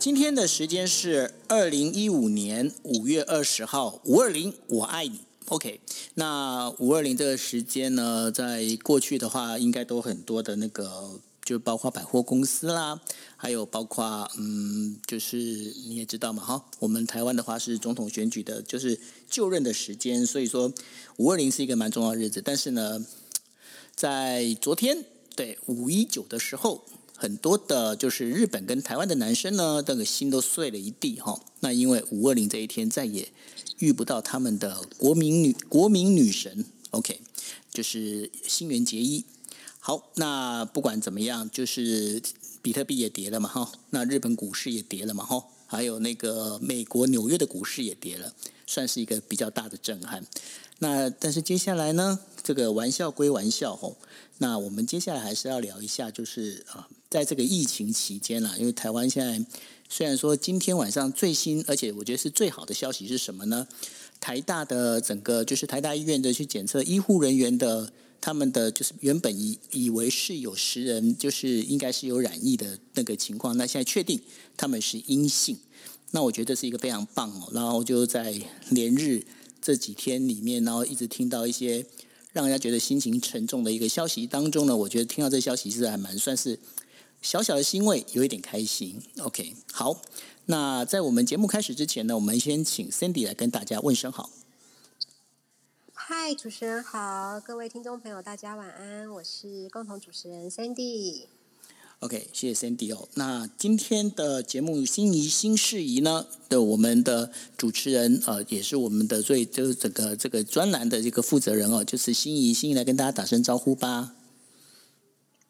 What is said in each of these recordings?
今天的时间是二零一五年五月二十号，五二零，我爱你。OK，那五二零这个时间呢，在过去的话，应该都很多的那个，就包括百货公司啦，还有包括嗯，就是你也知道嘛，哈，我们台湾的话是总统选举的，就是就任的时间，所以说五二零是一个蛮重要的日子。但是呢，在昨天，对五一九的时候。很多的，就是日本跟台湾的男生呢，那个心都碎了一地哈。那因为五二零这一天再也遇不到他们的国民女国民女神，OK，就是新垣结衣。好，那不管怎么样，就是比特币也跌了嘛哈，那日本股市也跌了嘛哈，还有那个美国纽约的股市也跌了，算是一个比较大的震撼。那但是接下来呢，这个玩笑归玩笑吼，那我们接下来还是要聊一下，就是啊。在这个疫情期间啦，因为台湾现在虽然说今天晚上最新，而且我觉得是最好的消息是什么呢？台大的整个就是台大医院的去检测医护人员的，他们的就是原本以以为是有十人，就是应该是有染疫的那个情况，那现在确定他们是阴性，那我觉得是一个非常棒哦。然后就在连日这几天里面，然后一直听到一些让人家觉得心情沉重的一个消息当中呢，我觉得听到这消息是还蛮算是。小小的欣慰，有一点开心。OK，好，那在我们节目开始之前呢，我们先请 Cindy 来跟大家问声好。嗨，主持人好，各位听众朋友，大家晚安，我是共同主持人 Cindy。OK，谢谢 Cindy 哦。那今天的节目心仪新事宜呢的我们的主持人呃，也是我们的最就是整个这个专栏的这个负责人哦，就是心仪，心仪来跟大家打声招呼吧。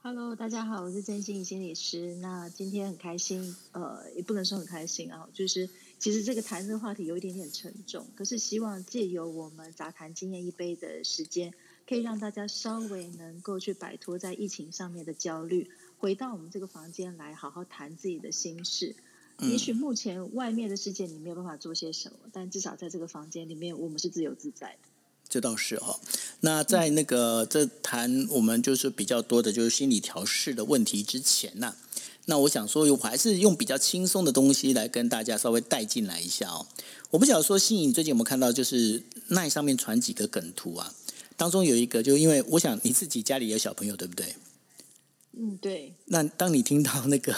Hello，大家好，我是真心心理师。那今天很开心，呃，也不能说很开心啊，就是其实这个谈这个话题有一点点沉重，可是希望借由我们杂谈经验一杯的时间，可以让大家稍微能够去摆脱在疫情上面的焦虑，回到我们这个房间来好好谈自己的心事。也许目前外面的世界你没有办法做些什么，但至少在这个房间里面，我们是自由自在的。这倒是哈，那在那个这谈我们就是比较多的，就是心理调试的问题之前呢，那我想说，我还是用比较轻松的东西来跟大家稍微带进来一下哦。我不晓得说，心颖最近有没有看到，就是那上面传几个梗图啊？当中有一个，就因为我想你自己家里有小朋友，对不对？嗯，对。那当你听到那个，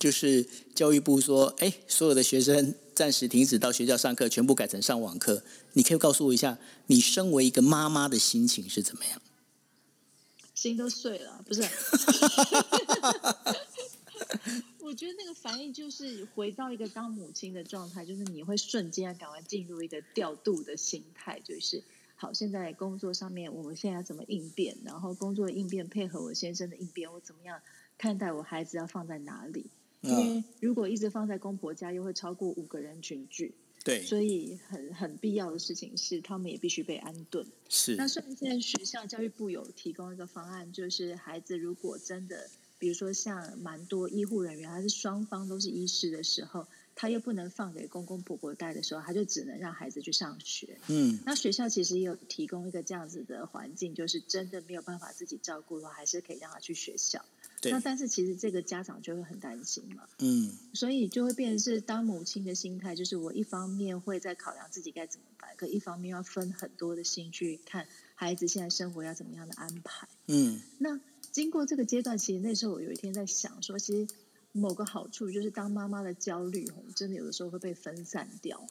就是教育部说，哎，所有的学生。暂时停止到学校上课，全部改成上网课。你可以告诉我一下，你身为一个妈妈的心情是怎么样？心都碎了，不是？我觉得那个反应就是回到一个当母亲的状态，就是你会瞬间赶快进入一个调度的心态，就是好，现在工作上面我们现在怎么应变？然后工作的应变配合我先生的应变，我怎么样看待我孩子要放在哪里？因为如果一直放在公婆家，又会超过五个人群聚，对，所以很很必要的事情是，他们也必须被安顿。是。那虽然现在学校教育部有提供一个方案，就是孩子如果真的，比如说像蛮多医护人员，还是双方都是医师的时候，他又不能放给公公婆婆带的时候，他就只能让孩子去上学。嗯。那学校其实也有提供一个这样子的环境，就是真的没有办法自己照顾的话，还是可以让他去学校。那但是其实这个家长就会很担心嘛，嗯，所以就会变成是当母亲的心态，就是我一方面会在考量自己该怎么办，可一方面要分很多的心去看孩子现在生活要怎么样的安排，嗯，那经过这个阶段，其实那时候我有一天在想说，其实某个好处就是当妈妈的焦虑，真的有的时候会被分散掉，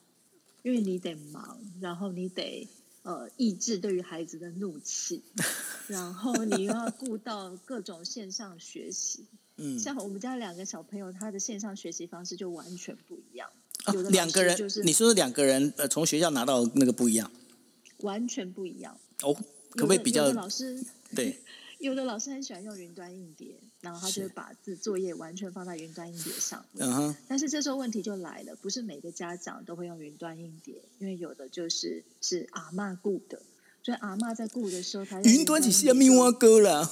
因为你得忙，然后你得。呃，抑制对于孩子的怒气，然后你又要顾到各种线上学习。嗯，像我们家两个小朋友，他的线上学习方式就完全不一样。有的两个人就是你说两个人呃，从学校拿到那个不一样，完全不一样。哦，可不可以比较？老师对，有的老师很喜欢用云端硬碟。然后他就会把字作业完全放在云端硬碟上。嗯哼。但是这时候问题就来了，不是每个家长都会用云端硬碟，因为有的就是是阿妈雇的，所以阿妈在雇的时候，他云端只是要命蛙哥了。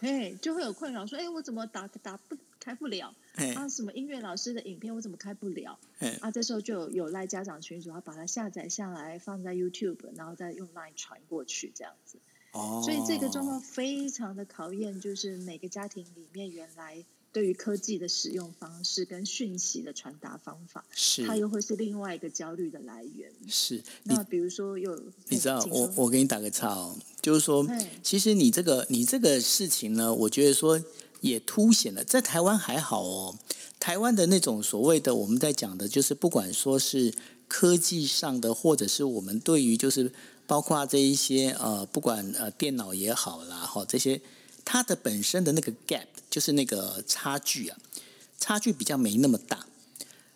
哎，就会有困扰，说哎，我怎么打打不开不了？啊，什么音乐老师的影片我怎么开不了？啊，这时候就有有赖家长群主要把它下载下来放在 YouTube，然后再用 Line 传过去这样子。哦，所以这个状况非常的考验，就是每个家庭里面原来对于科技的使用方式跟讯息的传达方法，是。它又会是另外一个焦虑的来源。是，那比如说有，你知道，我我给你打个岔哦，就是说，其实你这个你这个事情呢，我觉得说也凸显了，在台湾还好哦，台湾的那种所谓的我们在讲的，就是不管说是科技上的，或者是我们对于就是包括这一些呃，不管呃电脑也好啦，哈这些它的本身的那个 gap，就是那个差距啊，差距比较没那么大。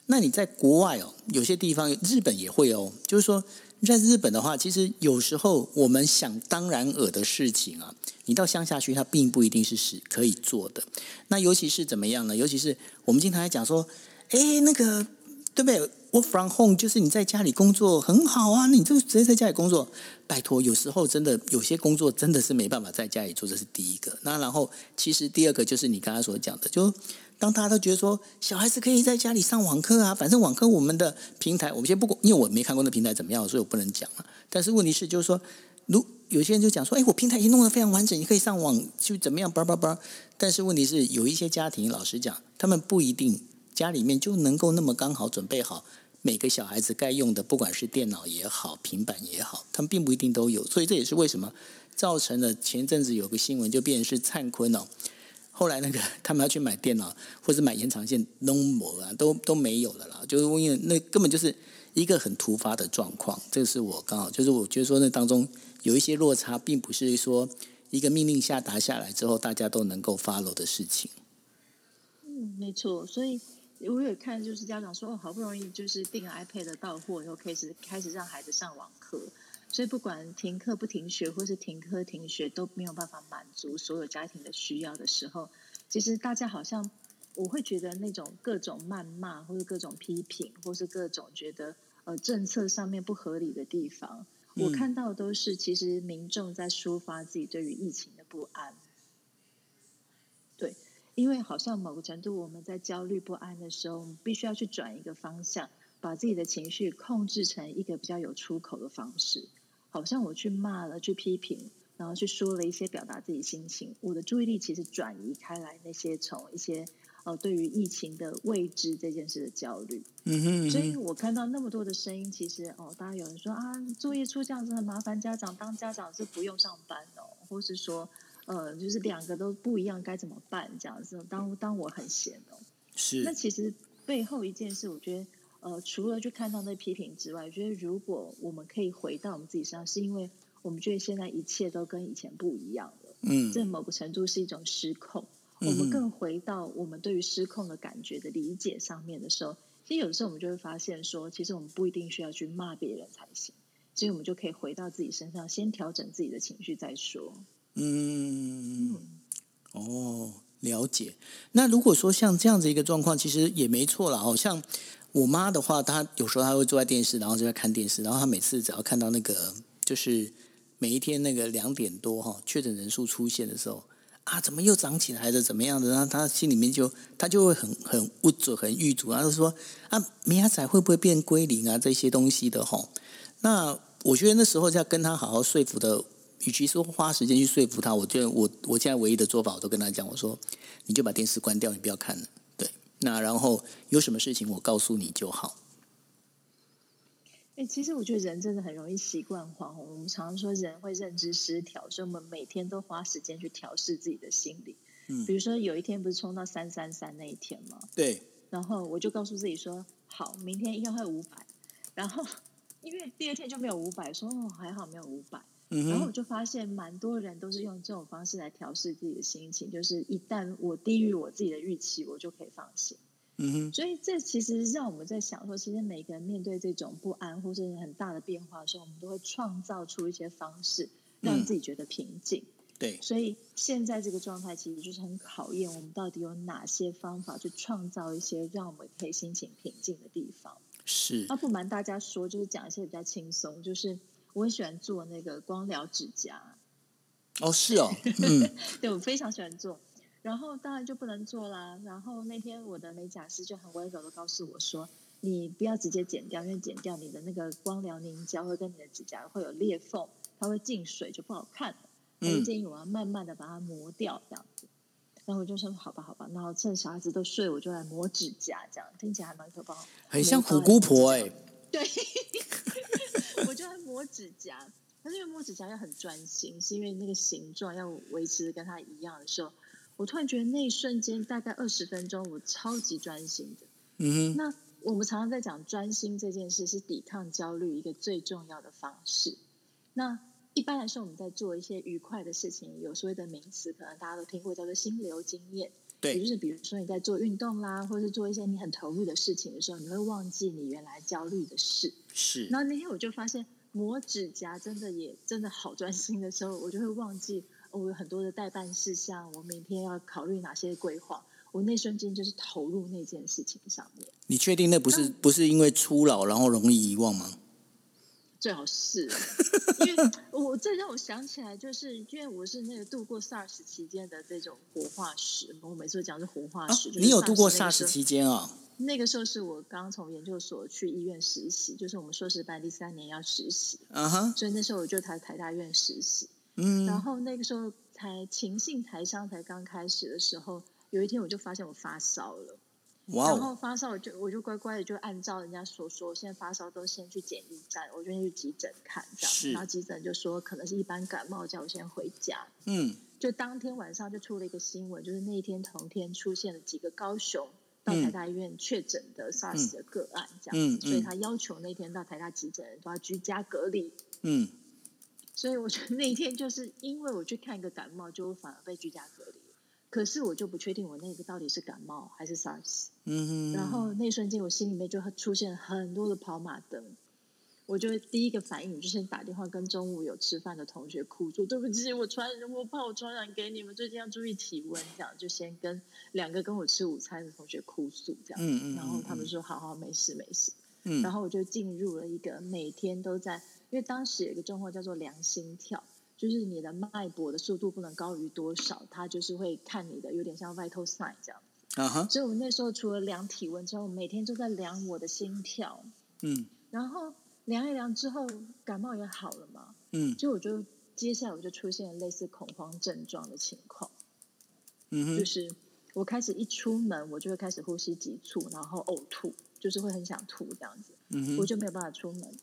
那你在国外哦，有些地方日本也会哦，就是说在日本的话，其实有时候我们想当然尔的事情啊，你到乡下去，它并不一定是是可以做的。那尤其是怎么样呢？尤其是我们经常在讲说，哎，那个对不对？Work from home 就是你在家里工作很好啊，你就直接在家里工作。拜托，有时候真的有些工作真的是没办法在家里做，这是第一个。那然后其实第二个就是你刚才所讲的，就当大家都觉得说小孩子可以在家里上网课啊，反正网课我们的平台，我们先不管，因为我没看过那平台怎么样，所以我不能讲了。但是问题是，就是说，如有些人就讲说，哎，我平台已经弄得非常完整，你可以上网就怎么样，叭叭叭。但是问题是，有一些家庭，老实讲，他们不一定家里面就能够那么刚好准备好每个小孩子该用的，不管是电脑也好，平板也好，他们并不一定都有。所以这也是为什么造成了前阵子有个新闻，就变成是灿坤哦。后来那个 他们要去买电脑或者买延长线，no more 啊，都都没有了啦。就是因为那根本就是一个很突发的状况。这是我刚好就是我觉得说那当中有一些落差，并不是说一个命令下达下来之后大家都能够 follow 的事情。嗯，没错，所以我有看，就是家长说，哦，好不容易就是订了 iPad 到货以后，开始开始让孩子上网课，所以不管停课不停学，或是停课停学，都没有办法满足所有家庭的需要的时候，其实大家好像我会觉得那种各种谩骂，或者各种批评，或是各种觉得呃政策上面不合理的地方，我嗯看到都是其实民众在抒发自己对于疫情的不安。对，因为好像某个程度我们在焦虑不安的时候，我们必须要去转一个方向，把自己的情绪控制成一个比较有出口的方式。好像我去骂了，去批评，然后去说了一些表达自己心情，我的注意力其实转移开来，那些从一些呃对于疫情的未知这件事的焦虑。嗯哼所以我看到那么多的声音，其实哦，大家有人说啊，作业出这样子很麻烦，家长当家长是不用上班哦，或是说呃，就是两个都不一样，该怎么办这样子？当当我很闲哦，是那其实背后一件事，我觉得呃，除了去看到那批评之外，我觉得如果我们可以回到我们自己身上，是因为我们觉得现在一切都跟以前不一样了，嗯这某个程度是一种失控。嗯我们更回到我们对于失控的感觉的理解上面的时候，其实有的时候我们就会发现说，其实我们不一定需要去骂别人才行，所以我们就可以回到自己身上，先调整自己的情绪再说。嗯哦，了解。那如果说像这样子一个状况，其实也没错了好。像我妈的话，她有时候她会坐在电视，然后就在看电视，然后她每次只要看到那个就是每一天那个两点多哈确诊人数出现的时候啊，怎么又涨起来了？怎么样的？然后她心里面就她就会很很无助、很郁卒，然后就说啊，明仔会不会变归零啊？这些东西的哈。那我觉得那时候要跟她好好说服的。与其说花时间去说服他，我觉得我我现在唯一的做法，我都跟他讲，我说你就把电视关掉，你不要看了。对，那然后有什么事情我告诉你就好。哎、其实我觉得人真的很容易习惯化。我们常常说人会认知失调，所以我们每天都花时间去调试自己的心理。嗯比如说有一天不是冲到三三三那一天吗？对，然后我就告诉自己说，好，明天应该会五百。然后因为第二天就没有五百，说哦还好没有五百。嗯然后我，就发现，蛮多人都是用这种方式来调试自己的心情，就是一旦我低于我自己的预期，我就可以放心。嗯哼，所以这其实让我们在想说，其实每个人面对这种不安或是很大的变化的时候，我们都会创造出一些方式，让自己觉得平静。对，所以现在这个状态其实就是很考验我们到底有哪些方法去创造一些让我们可以心情平静的地方。是那不瞒大家说，就是讲一些比较轻松，就是我很喜欢做那个光疗指甲，哦，是哦，嗯对我非常喜欢做。然后当然就不能做啦。然后那天我的美甲师就很温柔的告诉我说：“你不要直接剪掉，因为剪掉你的那个光疗凝胶会跟你的指甲会有裂缝，它会进水就不好看了。”他建议我要慢慢的把它磨掉这样子。然后我就说好吧，好吧，然后趁小孩子都睡，我就来磨指甲，这样听起来还蛮可怕，很像虎姑婆哎。对，我就在磨指甲，但是因为磨指甲要很专心，是因为那个形状要维持跟它一样的时候，我突然觉得那一瞬间大概二十分钟，我超级专心的。嗯哼。那我们常常在讲专心这件事是抵抗焦虑一个最重要的方式。那一般来说，我们在做一些愉快的事情，有所谓的名词，可能大家都听过，叫做心流经验。对，也就是比如说你在做运动啦，或是做一些你很投入的事情的时候，你会忘记你原来焦虑的事。是。然后那天我就发现磨指甲真的也真的好专心的时候，我就会忘记我有很多的代办事项，我明天要考虑哪些规划。我那瞬间就是投入那件事情上面。你确定那不是不是因为初老然后容易遗忘吗？最好是，因为我这让我想起来，就是因为我是那个度过 SARS 期间的这种活化石。我每次讲是活化石，你有度过 SARS 期间啊？那个时候是我刚从研究所去医院实习，就是我们硕士班第三年要实习，嗯哼，所以那时候我就台台大院实习，嗯，然后那个时候才情性台商才刚开始的时候，有一天我就发现我发烧了。然后发烧，我就我就乖乖的就按照人家所说，现在发烧都先去检疫站，我就先去急诊看，这样。然后急诊就说可能是一般感冒，叫我先回家。嗯。就当天晚上就出了一个新闻，就是那一天同天出现了几个高雄到台大医院确诊的 SARS 的个案，这样子。所以他要求那天到台大急诊都要居家隔离。嗯。所以我觉得那一天就是因为我去看一个感冒，就反而被居家隔离。可是我就不确定我那个到底是感冒还是 SARS，嗯哼，然后那一瞬间我心里面就出现很多的跑马灯，我就第一个反应就先打电话跟中午有吃饭的同学哭说对不起我传我怕我传染给你们最近要注意体温。这样就先跟两个跟我吃午餐的同学哭诉这样，嗯。嗯，然后他们说好好没事没事，嗯，然后我就进入了一个每天都在，因为当时有一个状况叫做良心跳。就是你的脉搏的速度不能高于多少，它就是会看你的，有点像 vital sign 这样子。啊哈！所以我那时候除了量体温之后，每天都在量我的心跳。嗯。然后量一量之后，感冒也好了嘛。嗯。就我就接下来我就出现类似恐慌症状的情况。嗯哼。就是我开始一出门，我就会开始呼吸急促，然后呕吐，就是会很想吐这样子。嗯哼。我就没有办法出门。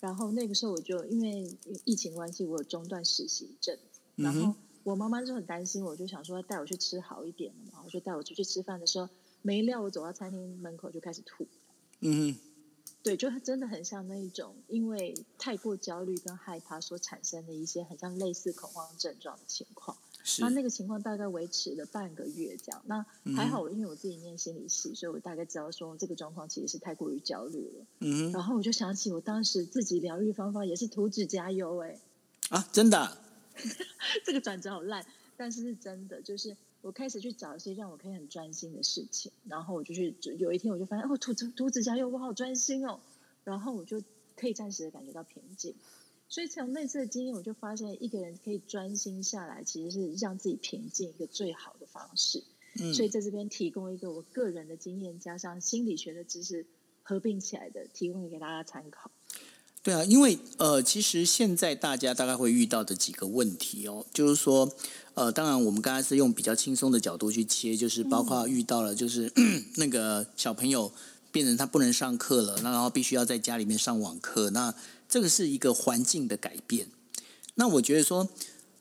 然后那个时候我就因为疫情关系，我有中断实习一阵子。然后我妈妈就很担心，我就想说带我去吃好一点的嘛。我就带我出去吃饭的时候，没料我走到餐厅门口就开始吐。嗯哼，对，就真的很像那一种因为太过焦虑跟害怕所产生的一些很像类似恐慌症状的情况。那那个情况大概维持了半个月这样，那还好，因为我自己念心理系，所以我大概知道说这个状况其实是太过于焦虑了。嗯，然后我就想起我当时自己疗愈方法也是涂指甲油，哎，啊，真的，这个转折好烂，但是是真的，就是我开始去找一些让我可以很专心的事情，然后我就去，有一天我就发现，哦，涂涂指甲油我好专心哦，然后我就可以暂时的感觉到平静。所以从那次的经验，我就发现一个人可以专心下来，其实是让自己平静一个最好的方式。嗯，所以在这边提供一个我个人的经验，加上心理学的知识合并起来的，提供给大家参考。对啊，因为呃，其实现在大家大概会遇到的几个问题哦，就是说，呃，当然我们刚才是用比较轻松的角度去切，就是包括遇到了就是 那个小朋友变成他不能上课了，那然后必须要在家里面上网课，那。这个是一个环境的改变，那我觉得说，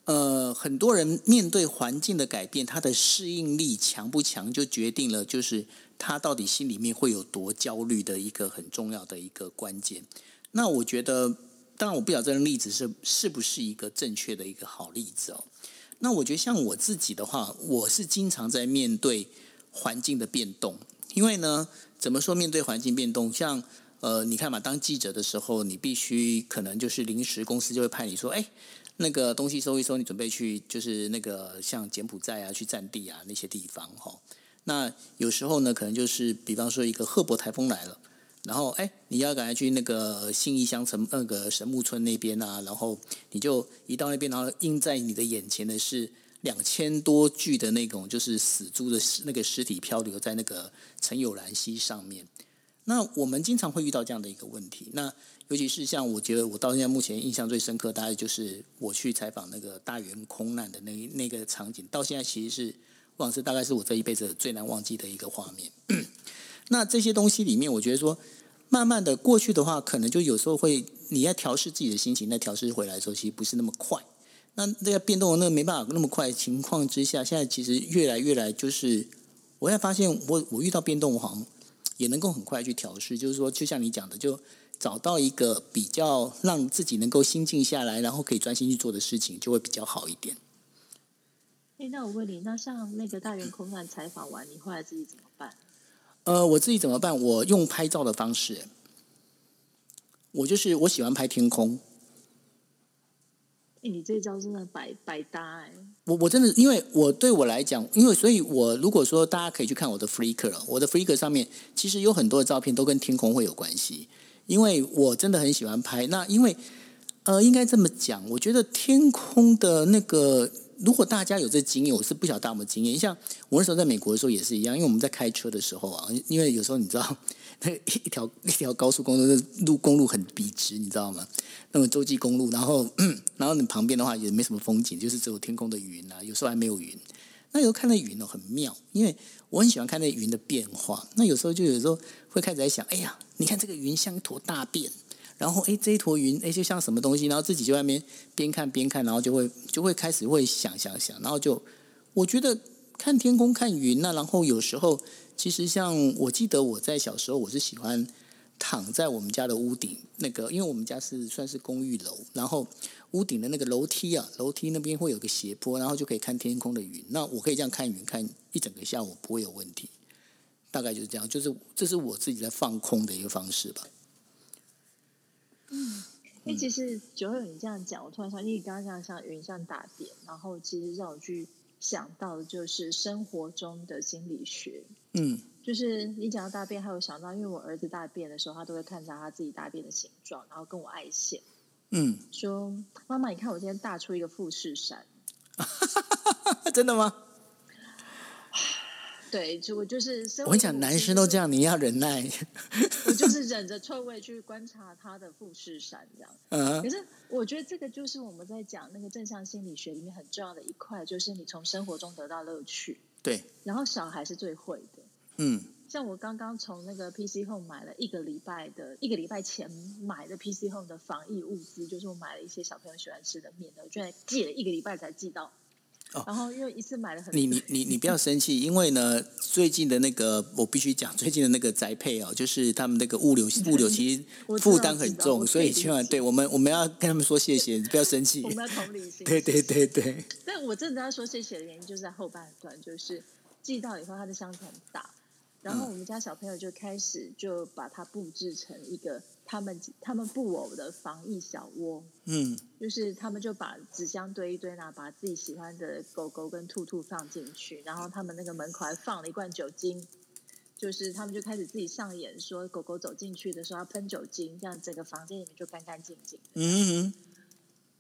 呃，很多人面对环境的改变，他的适应力强不强，就决定了就是他到底心里面会有多焦虑的一个很重要的一个关键。那我觉得，当然我不晓得这个例子是是不是一个正确的一个好例子哦。那我觉得像我自己的话，我是经常在面对环境的变动，因为呢，怎么说面对环境变动，像。呃，你看嘛，当记者的时候，你必须可能就是临时公司就会派你说，哎，那个东西收一收，你准备去就是那个像柬埔寨啊，去占地啊那些地方哈。那有时候呢，可能就是比方说一个赫伯台风来了，然后哎，你要赶快去那个信义乡城那个神木村那边啊，然后你就一到那边，然后映在你的眼前的是两千多具的那种就是死猪的那个尸体漂流在那个陈友兰溪上面。那我们经常会遇到这样的一个问题，那尤其是像我觉得我到现在目前印象最深刻，大概就是我去采访那个大圆空难的那那个场景，到现在其实是忘是大概是我这一辈子最难忘记的一个画面。那这些东西里面，我觉得说，慢慢的过去的话，可能就有时候会你要调试自己的心情，那调试回来的时候，其实不是那么快。那这个变动那没办法那么快情况之下，现在其实越来越来就是，我也发现我我遇到变动，我好像也能够很快去调试，就是说，就像你讲的，就找到一个比较让自己能够心静下来，然后可以专心去做的事情，就会比较好一点。哎，那我问你，那像那个大圆空难采访完，你后来自己怎么办？呃，我自己怎么办？我用拍照的方式，我就是我喜欢拍天空。哎，你这招真的百百搭哎！我我真的，因为我对我来讲，因为所以，我如果说大家可以去看我的 Flickr，我的 Flickr 上面其实有很多的照片都跟天空会有关系，因为我真的很喜欢拍。那因为呃，应该这么讲，我觉得天空的那个。如果大家有这经验，我是不晓得大家有没经验。像我那时候在美国的时候也是一样，因为我们在开车的时候啊，因为有时候你知道，那一条一条高速公路的路公路很笔直，你知道吗？那么洲际公路，然后 然后你旁边的话也没什么风景，就是只有天空的云啊，有时候还没有云。那有时候看那云哦很妙，因为我很喜欢看那云的变化。那有时候就有时候会开始在想，哎呀，你看这个云像一坨大便。然后，哎，这一坨云，哎，就像什么东西？然后自己就外面边看边看，然后就会就会开始会想想想，然后就我觉得看天空看云那，然后有时候其实像我记得我在小时候，我是喜欢躺在我们家的屋顶那个，因为我们家是算是公寓楼，然后屋顶的那个楼梯啊，楼梯那边会有个斜坡，然后就可以看天空的云。那我可以这样看云看一整个下午不会有问题，大概就是这样，就是这是我自己在放空的一个方式吧。嗯，因为其实九友你这样讲，我突然想，因为你刚刚讲像云像大点，然后其实让我去想到的就是生活中的心理学。嗯，就是你讲到大便，还有想到，因为我儿子大便的时候，他都会看着他自己大便的形状，然后跟我爱线。嗯，说妈妈，你看我今天大出一个富士山。真的吗？对，就我就是，我跟你讲，男生都这样，你要忍耐。我就是忍着臭味去观察他的富士山，这样。嗯。可是我觉得这个就是我们在讲那个正向心理学里面很重要的一块，就是你从生活中得到乐趣。对。然后小孩是最会的。嗯。像我刚刚从那个 PC Home 买了一个礼拜的，一个礼拜前买的 PC Home 的防疫物资，就是我买了一些小朋友喜欢吃的面的，我居然寄了一个礼拜才寄到。哦然后因为一次买了很多，你你你你不要生气，因为呢，最近的那个我必须讲，最近的那个宅配哦，就是他们那个物流 物流其实负担很重，所以千万对我们我们要跟他们说谢谢，不要生气，我们要同理心。对对对对。但我真的要说谢谢的原因，就是在后半段，就是寄到以后，它的箱子很大。然后我们家小朋友就开始就把它布置成一个他们他们布偶的防疫小窝，嗯，就是他们就把纸箱堆一堆呢，把自己喜欢的狗狗跟兔兔放进去，然后他们那个门口还放了一罐酒精，就是他们就开始自己上演，说狗狗走进去的时候要喷酒精，这样整个房间里面就干干净净。嗯，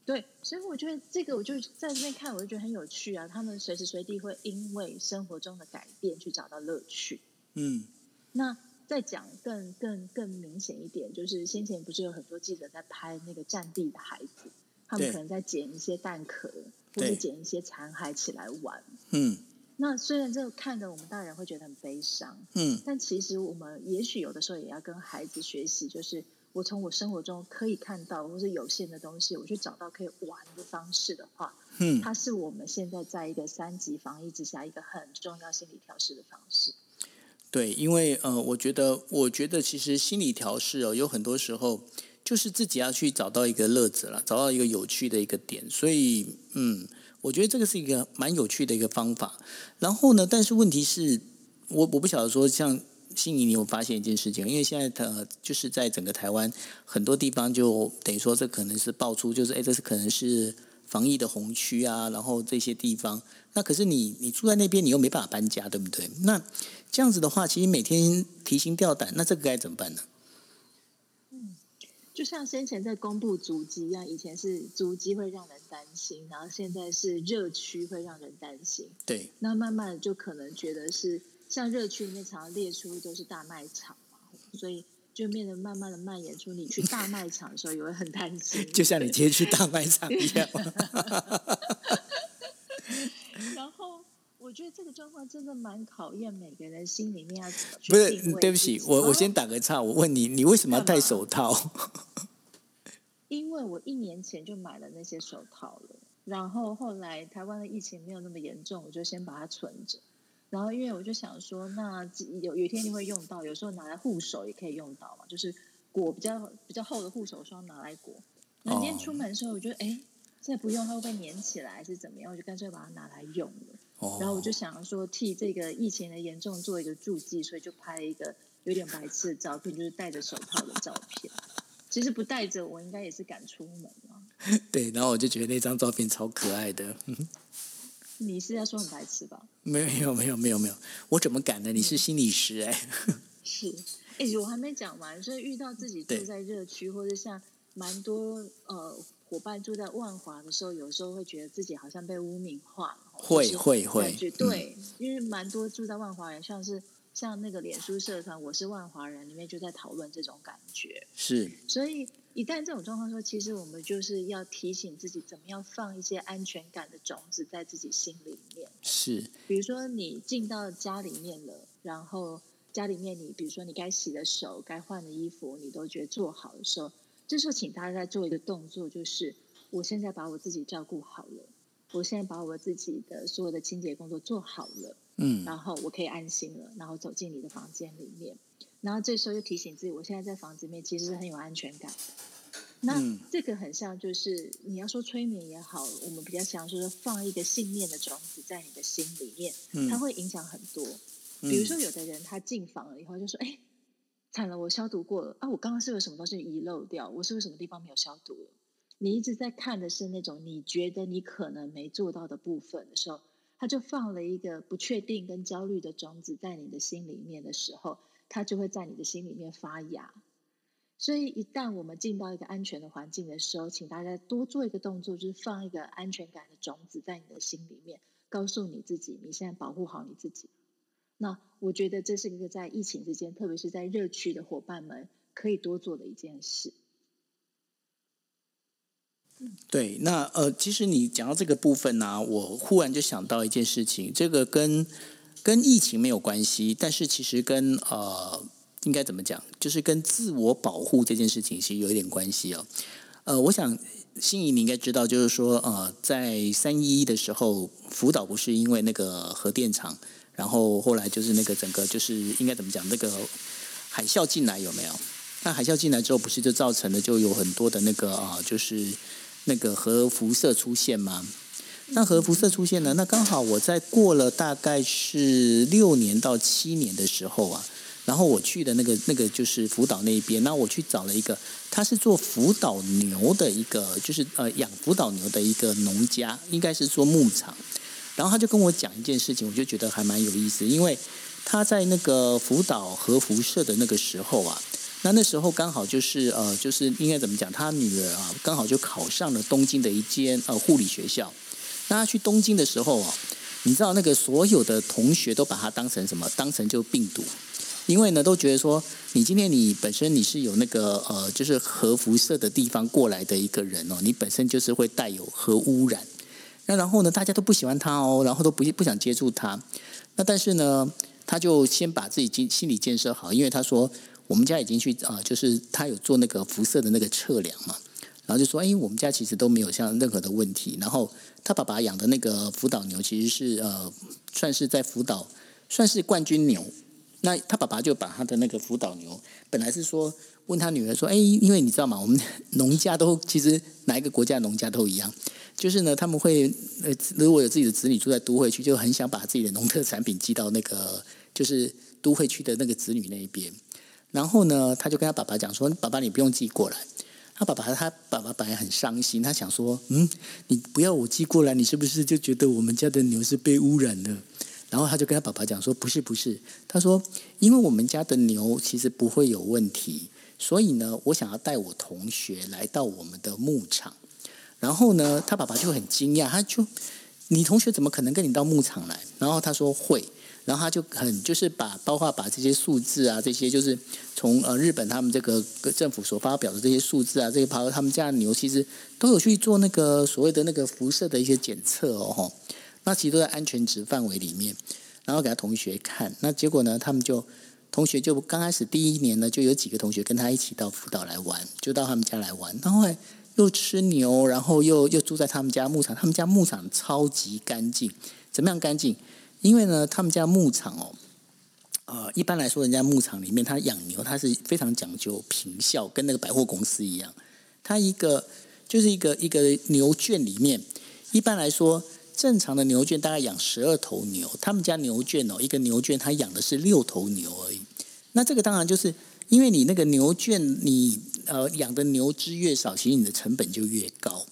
对，所以我觉得这个我就在这边看，我就觉得很有趣啊。他们随时随地会因为生活中的改变去找到乐趣。嗯，那再讲更更更明显一点，就是先前不是有很多记者在拍那个战地的孩子，他们可能在捡一些蛋壳，或者捡一些残骸起来玩。嗯，那虽然这个看的我们大人会觉得很悲伤，嗯，但其实我们也许有的时候也要跟孩子学习，就是我从我生活中可以看到或是有限的东西，我去找到可以玩的方式的话，嗯，它是我们现在在一个三级防疫之下一个很重要心理调试的方式。对，因为呃，我觉得，我觉得其实心理调试哦，有很多时候就是自己要去找到一个乐子了，找到一个有趣的一个点。所以，嗯，我觉得这个是一个蛮有趣的一个方法。然后呢，但是问题是，我我不晓得说，像心仪，你有发现一件事情？因为现在的就是在整个台湾很多地方，就等于说这可能是爆出，就是哎，这是可能是防疫的红区啊，然后这些地方。那可是你你住在那边，你又没办法搬家，对不对？那这样子的话，其实每天提心吊胆，那这个该怎么办呢？嗯，就像先前在公布足迹一样，以前是足迹会让人担心，然后现在是热区会让人担心。对，那慢慢就可能觉得是像热区里面常常列出都是大卖场嘛，所以就变得慢慢的蔓延出你去大卖场的时候也会很担心，就像你今天去大卖场一样。然后我觉得这个状况真的蛮考验每个人心里面要怎么去不是对不起，我我哦先打个岔，我问你，你为什么要戴手套？因为我一年前就买了那些手套了，然后后来台湾的疫情没有那么严重，我就先把它存着。然后因为我就想说，那有有一天你会用到，有时候拿来护手也可以用到嘛，就是裹比较比较厚的护手霜拿来裹。那今天出门的时候，我觉得哎，再不用它会不会粘起来，还是怎么样？我就干脆把它拿来用了。哦然后我就想说，替这个疫情的严重做一个注记，所以就拍了一个有点白痴的照片，就是戴着手套的照片。其实不戴着，我应该也是敢出门啊。对，然后我就觉得那张照片超可爱的。你是在说很白痴吧？没有没有没有没有，我怎么敢呢？你是心理师哎、是，哎、我还没讲完，所以遇到自己住在热区，或者像蛮多呃伙伴住在万华的时候，有时候会觉得自己好像被污名化了，会就是会会。对，因为蛮多住在万华人，像是像那个脸书社团，我是万华人里面就在讨论这种感觉，是。所以一旦这种状况说，其实我们就是要提醒自己，怎么样放一些安全感的种子在自己心里面。是，比如说你进到家里面了，然后家里面你比如说你该洗的手、该换的衣服，你都觉得做好的时候，这时候请大家再做一个动作，就是我现在把我自己照顾好了，我现在把我自己的所有的清洁工作做好了，嗯。然后我可以安心了，然后走进你的房间里面，然后这时候就提醒自己，我现在在房子里面其实是很有安全感的。那嗯这个很像，就是你要说催眠也好，我们比较想说放一个信念的种子在你的心里面，嗯它会影响很多。比如说，有的人他进房了以后就说：“哎，惨了，我消毒过了啊，我刚刚是有什么东西遗漏掉，我是不是什么地方没有消毒了？”你一直在看的是那种你觉得你可能没做到的部分的时候，他就放了一个不确定跟焦虑的种子在你的心里面的时候，它就会在你的心里面发芽。所以，一旦我们进到一个安全的环境的时候，请大家多做一个动作，就是放一个安全感的种子在你的心里面，告诉你自己，你现在保护好你自己。那我觉得这是一个在疫情之间，特别是在热区的伙伴们可以多做的一件事。对，那呃，其实你讲到这个部分呢、我忽然就想到一件事情，这个跟跟疫情没有关系，但是其实跟呃，应该怎么讲，就是跟自我保护这件事情其实有一点关系哦。呃，我想心仪你应该知道，就是说呃，在三一一的时候，福岛不是因为那个核电厂，然后后来就是那个整个就是应该怎么讲，那个海啸进来有没有？那海啸进来之后，不是就造成了就有很多的那个啊、就是那个核辐射出现吗？那核辐射出现了？那刚好我在过了大概是六年到七年的时候啊，然后我去的那个那个就是福岛那边，那我去找了一个，他是做福岛牛的一个，就是呃养福岛牛的一个农家，应该是做牧场。然后他就跟我讲一件事情，我就觉得还蛮有意思，因为他在那个福岛核辐射的那个时候啊，那那时候刚好就是呃，就是应该怎么讲，他女儿啊刚好就考上了东京的一间呃护理学校。那他去东京的时候啊，你知道那个所有的同学都把他当成什么？当成就病毒，因为呢都觉得说，你今天你本身你是有那个呃，就是核辐射的地方过来的一个人哦，你本身就是会带有核污染。那然后呢，大家都不喜欢他哦，然后都不不想接触他。那但是呢，他就先把自己心心理建设好，因为他说我们家已经去啊、就是他有做那个辐射的那个测量嘛，然后就说，哎，我们家其实都没有像任何的问题。然后他爸爸养的那个福岛牛其实是呃，算是在福岛算是冠军牛。那他爸爸就把他的那个福岛牛，本来是说问他女儿说，哎，因为你知道吗，我们农家都其实哪一个国家农家都一样，就是呢，他们会呃，如果有自己的子女住在都会区，就很想把自己的农特产品寄到那个就是都会区的那个子女那一边。然后呢，他就跟他爸爸讲说：“爸爸，你不用寄过来。”他爸爸他爸爸本来很伤心，他想说：“嗯，你不要我寄过来，你是不是就觉得我们家的牛是被污染了？”然后他就跟他爸爸讲说：“不是，不是。”他说：“因为我们家的牛其实不会有问题，所以呢，我想要带我同学来到我们的牧场。”然后呢，他爸爸就很惊讶，他就：“你同学怎么可能跟你到牧场来？”然后他说：“会。”然后他就很就是把包括把这些数字啊，这些就是从呃日本他们这个政府所发表的这些数字啊，这些包括他们家的牛其实都有去做那个所谓的那个辐射的一些检测哦。吼那其实都在安全值范围里面，然后给他同学看，那结果呢，他们就同学就刚开始第一年呢，就有几个同学跟他一起到福岛来玩，就到他们家来玩，然后又吃牛，然后又又住在他们家牧场，他们家牧场超级干净，怎么样干净？因为呢，他们家牧场哦，呃，一般来说，人家牧场里面他养牛，他是非常讲究平效，跟那个百货公司一样，他一个就是一个一个牛圈里面，一般来说。正常的牛圈大概养十二头牛，他们家牛圈哦，一个牛圈他养的是六头牛而已。那这个当然就是因为你那个牛圈，你呃养的牛只越少，其实你的成本就越高。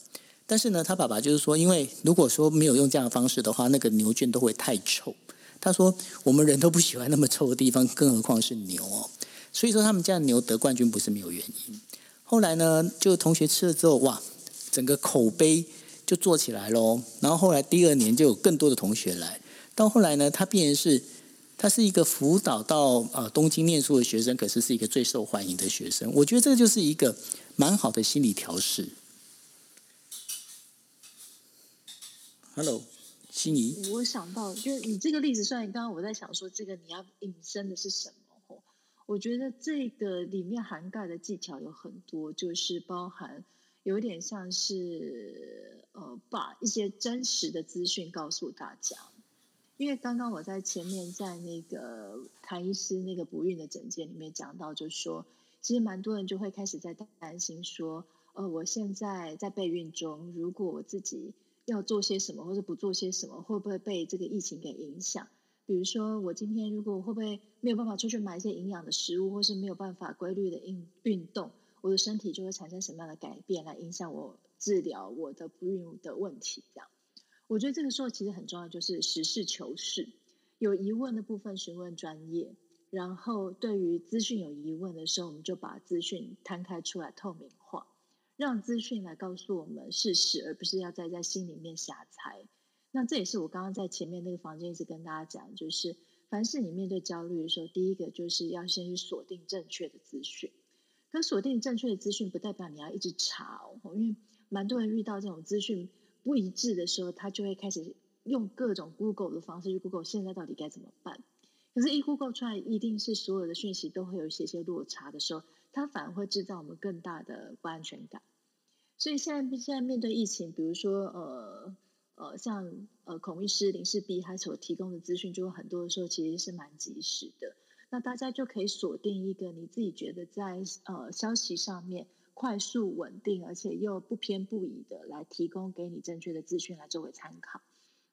但是呢，他爸爸就是说，因为如果说没有用这样的方式的话，那个牛圈都会太臭。他说我们人都不喜欢那么臭的地方，更何况是牛哦。所以说他们家的牛得冠军不是没有原因。后来呢，就同学吃了之后，哇，整个口碑。就做起来喽，然后后来第二年就有更多的同学来，到后来呢，他变成是，他是一个辅导到呃东京念书的学生，可是是一个最受欢迎的学生。我觉得这就是一个蛮好的心理调试。Hello，心仪，我想到就你这个例子，虽然刚刚我在想说这个你要引申的是什么，我觉得这个里面涵盖的技巧有很多，就是包含。有点像是呃，把一些真实的资讯告诉大家。因为刚刚我在前面在那个谭医师那个不孕的诊间里面讲到，就说其实蛮多人就会开始在担心说，呃，我现在在备孕中，如果我自己要做些什么或者不做些什么，会不会被这个疫情给影响？比如说我今天如果会不会没有办法出去买一些营养的食物，或是没有办法规律的运运动？我的身体就会产生什么样的改变来影响我治疗我的不孕的问题？这样，我觉得这个时候其实很重要，就是实事求是，有疑问的部分询问专业，然后对于资讯有疑问的时候，我们就把资讯摊开出来透明，让资讯来告诉我们事实，而不是要再在心里面瞎猜。那这也是我刚刚在前面那个房间一直跟大家讲，就是凡是你面对焦虑的时候，第一个就是要先去锁定正确的资讯。可锁定正确的资讯，不代表你要一直查哦，因为蛮多人遇到这种资讯不一致的时候，他就会开始用各种 Google 的方式去 Google 现在到底该怎么办。可是，一 Google 出来一定是所有的讯息都会有一些些落差的时候，它反而会制造我们更大的不安全感。所以现在现在面对疫情，比如说呃呃，像呃孔医师林世璧他所提供的资讯，就很多的时候其实是蛮及时的。那大家就可以锁定一个你自己觉得在呃消息上面快速稳定，而且又不偏不倚的来提供给你正确的资讯来作为参考。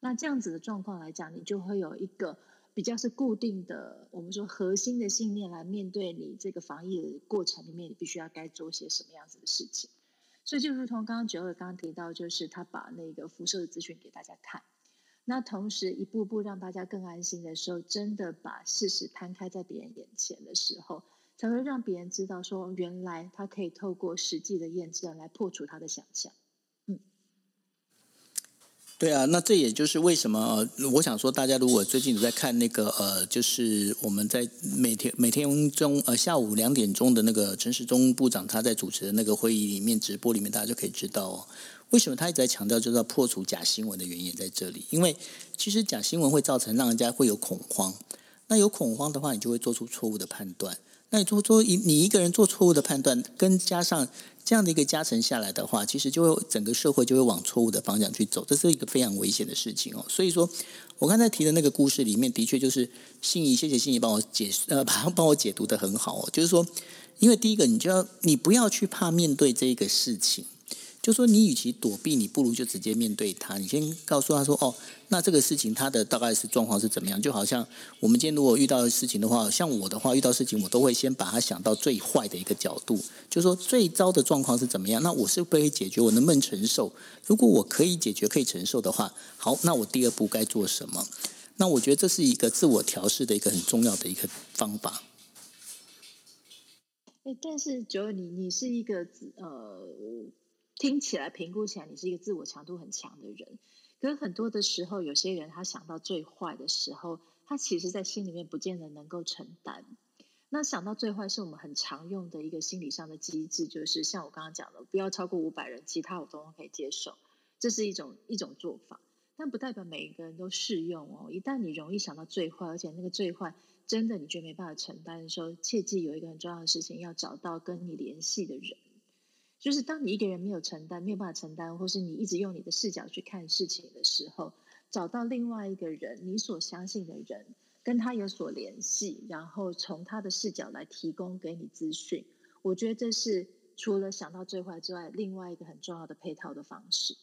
那这样子的状况来讲，你就会有一个比较是固定的，我们说核心的信念来面对你这个防疫的过程里面，你必须要该做些什么样子的事情。所以就如同刚刚九二刚刚提到，就是他把那个辐射的资讯给大家看。那同时，一步步让大家更安心的时候，真的把事实摊开在别人眼前的时候，才会让别人知道说，原来他可以透过实际的验证来破除他的想象。对啊，那这也就是为什么我想说，大家如果最近在看那个呃，就是我们在每天每天中呃下午两点钟的那个陈时中部长他在主持的那个会议里面直播里面，大家就可以知道哦。为什么他一直在强调就是要破除假新闻的原因在这里？因为其实假新闻会造成让人家会有恐慌，那有恐慌的话，你就会做出错误的判断。那你做做一你一个人做错误的判断，跟加上这样的一个加成下来的话，其实就会整个社会就会往错误的方向去走，这是一个非常危险的事情哦。所以说我刚才提的那个故事里面，的确就是心仪，谢谢心仪帮我解呃，帮帮我解读的很好哦。就是说，因为第一个，你就要你不要去怕面对这个事情。就说你与其躲避，你不如就直接面对他。你先告诉他说：“哦，那这个事情他的大概是状况是怎么样？”就好像我们今天如果遇到的事情的话，像我的话，遇到事情我都会先把它想到最坏的一个角度，就说最糟的状况是怎么样？那我是不可以解决，我能不能承受？如果我可以解决、可以承受的话，好，那我第二步该做什么？那我觉得这是一个自我调试的一个很重要的一个方法。哎，但是九，你你是一个呃。听起来、评估起来，你是一个自我强度很强的人。可是很多的时候，有些人他想到最坏的时候，他其实在心里面不见得能够承担。那想到最坏，是我们很常用的一个心理上的机制，就是像我刚刚讲的，不要超过五百人，其他我都可以接受。这是一种一种做法。但不代表每一个人都适用哦。一旦你容易想到最坏，而且那个最坏真的你觉得没办法承担的时候，切记有一个很重要的事情，要找到跟你联系的人。就是当你一个人没有承担，没有办法承担，或是你一直用你的视角去看事情的时候，找到另外一个人，你所相信的人，跟他有所联系，然后从他的视角来提供给你资讯。我觉得这是除了想到最坏之外，另外一个很重要的配套的方式。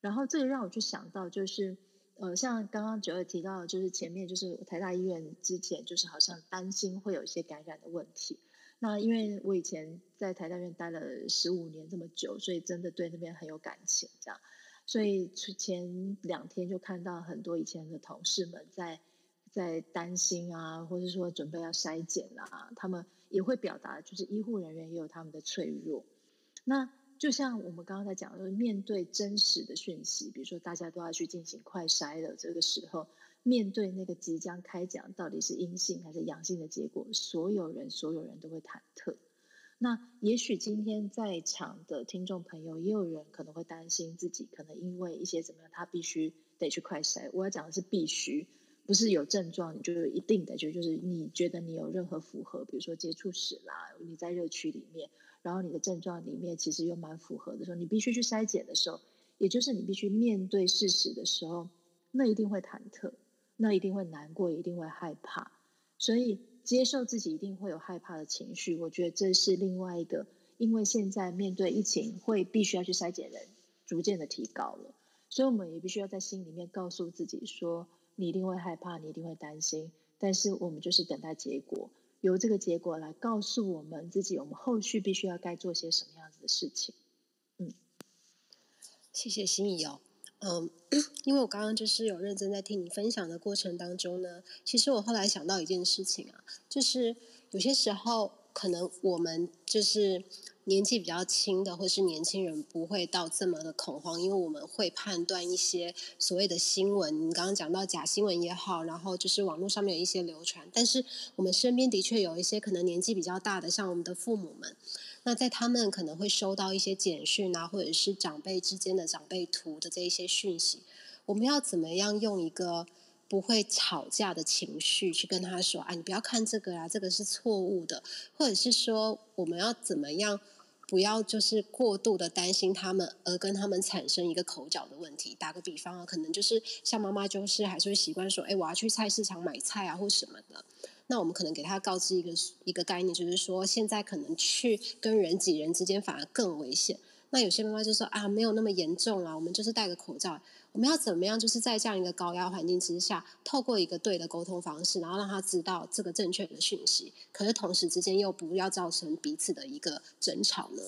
然后这个让我去想到，就是呃，像刚刚九二提到，就是前面就是台大医院之前就是好像担心会有一些感染的问题。那因为我以前在台大院待了十五年这么久，所以真的对那边很有感情，这样。所以前两天就看到很多以前的同事们在在担心啊，或者说准备要筛检啦，他们也会表达，就是医护人员也有他们的脆弱。那就像我们刚刚在讲，就是面对真实的讯息，比如说大家都要去进行快筛的这个时候。面对那个即将开奖到底是阴性还是阳性的结果，所有人所有人都会忐忑。那也许今天在场的听众朋友，也有人可能会担心自己可能因为一些怎么样，他必须得去快筛。我要讲的是必须，不是有症状你就一定的就就是你觉得你有任何符合，比如说接触史啦，你在热区里面，然后你的症状里面其实又蛮符合的时候，你必须去筛检的时候，也就是你必须面对事实的时候，那一定会忐忑。那一定会难过，一定会害怕，所以接受自己一定会有害怕的情绪。我觉得这是另外一个，因为现在面对疫情，会必须要去筛检人，逐渐的提高了，所以我们也必须要在心里面告诉自己说：你一定会害怕，你一定会担心，但是我们就是等待结果，由这个结果来告诉我们自己，我们后续必须要该做些什么样子的事情。嗯，谢谢心怡哦。嗯，因为我刚刚就是有认真在听你分享的过程当中呢，其实我后来想到一件事情啊，就是有些时候可能我们就是年纪比较轻的，或是年轻人不会到这么的恐慌，因为我们会判断一些所谓的新闻，你刚刚讲到假新闻也好，然后就是网络上面有一些流传，但是我们身边的确有一些可能年纪比较大的，像我们的父母们。那在他们可能会收到一些简讯啊，或者是长辈之间的长辈图的这一些讯息，我们要怎么样用一个不会吵架的情绪去跟他说：“啊，你不要看这个啊，这个是错误的。”或者是说，我们要怎么样不要就是过度的担心他们，而跟他们产生一个口角的问题？打个比方啊，可能就是像妈妈就是还是会习惯说：“哎，我要去菜市场买菜啊，或什么的。”那我们可能给他告知一个一个概念，就是说现在可能去跟人挤人之间反而更危险。那有些妈妈就说啊，没有那么严重啊，我们就是戴个口罩。我们要怎么样？就是在这样一个高压环境之下，透过一个对的沟通方式，然后让他知道这个正确的讯息。可是同时之间又不要造成彼此的一个争吵呢？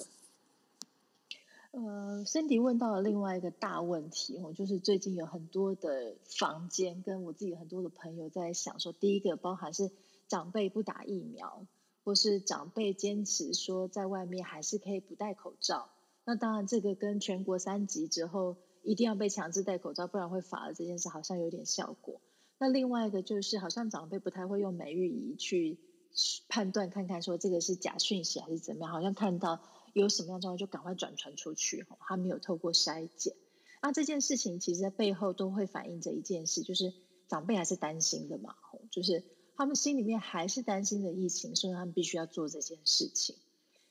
呃，Cindy 问到了另外一个大问题我，就是最近有很多的房间跟我自己很多的朋友在想说，第一个包含是。长辈不打疫苗，或是长辈坚持说在外面还是可以不戴口罩。那当然，这个跟全国三级之后一定要被强制戴口罩，不然会罚的这件事，好像有点效果。那另外一个就是，好像长辈不太会用美育仪去判断看看说这个是假讯息还是怎么样，好像看到有什么样状况就赶快转传出去，他没有透过筛检。那这件事情其实在背后都会反映着一件事，就是长辈还是担心的嘛，就是。他们心里面还是担心着疫情，所以他们必须要做这件事情。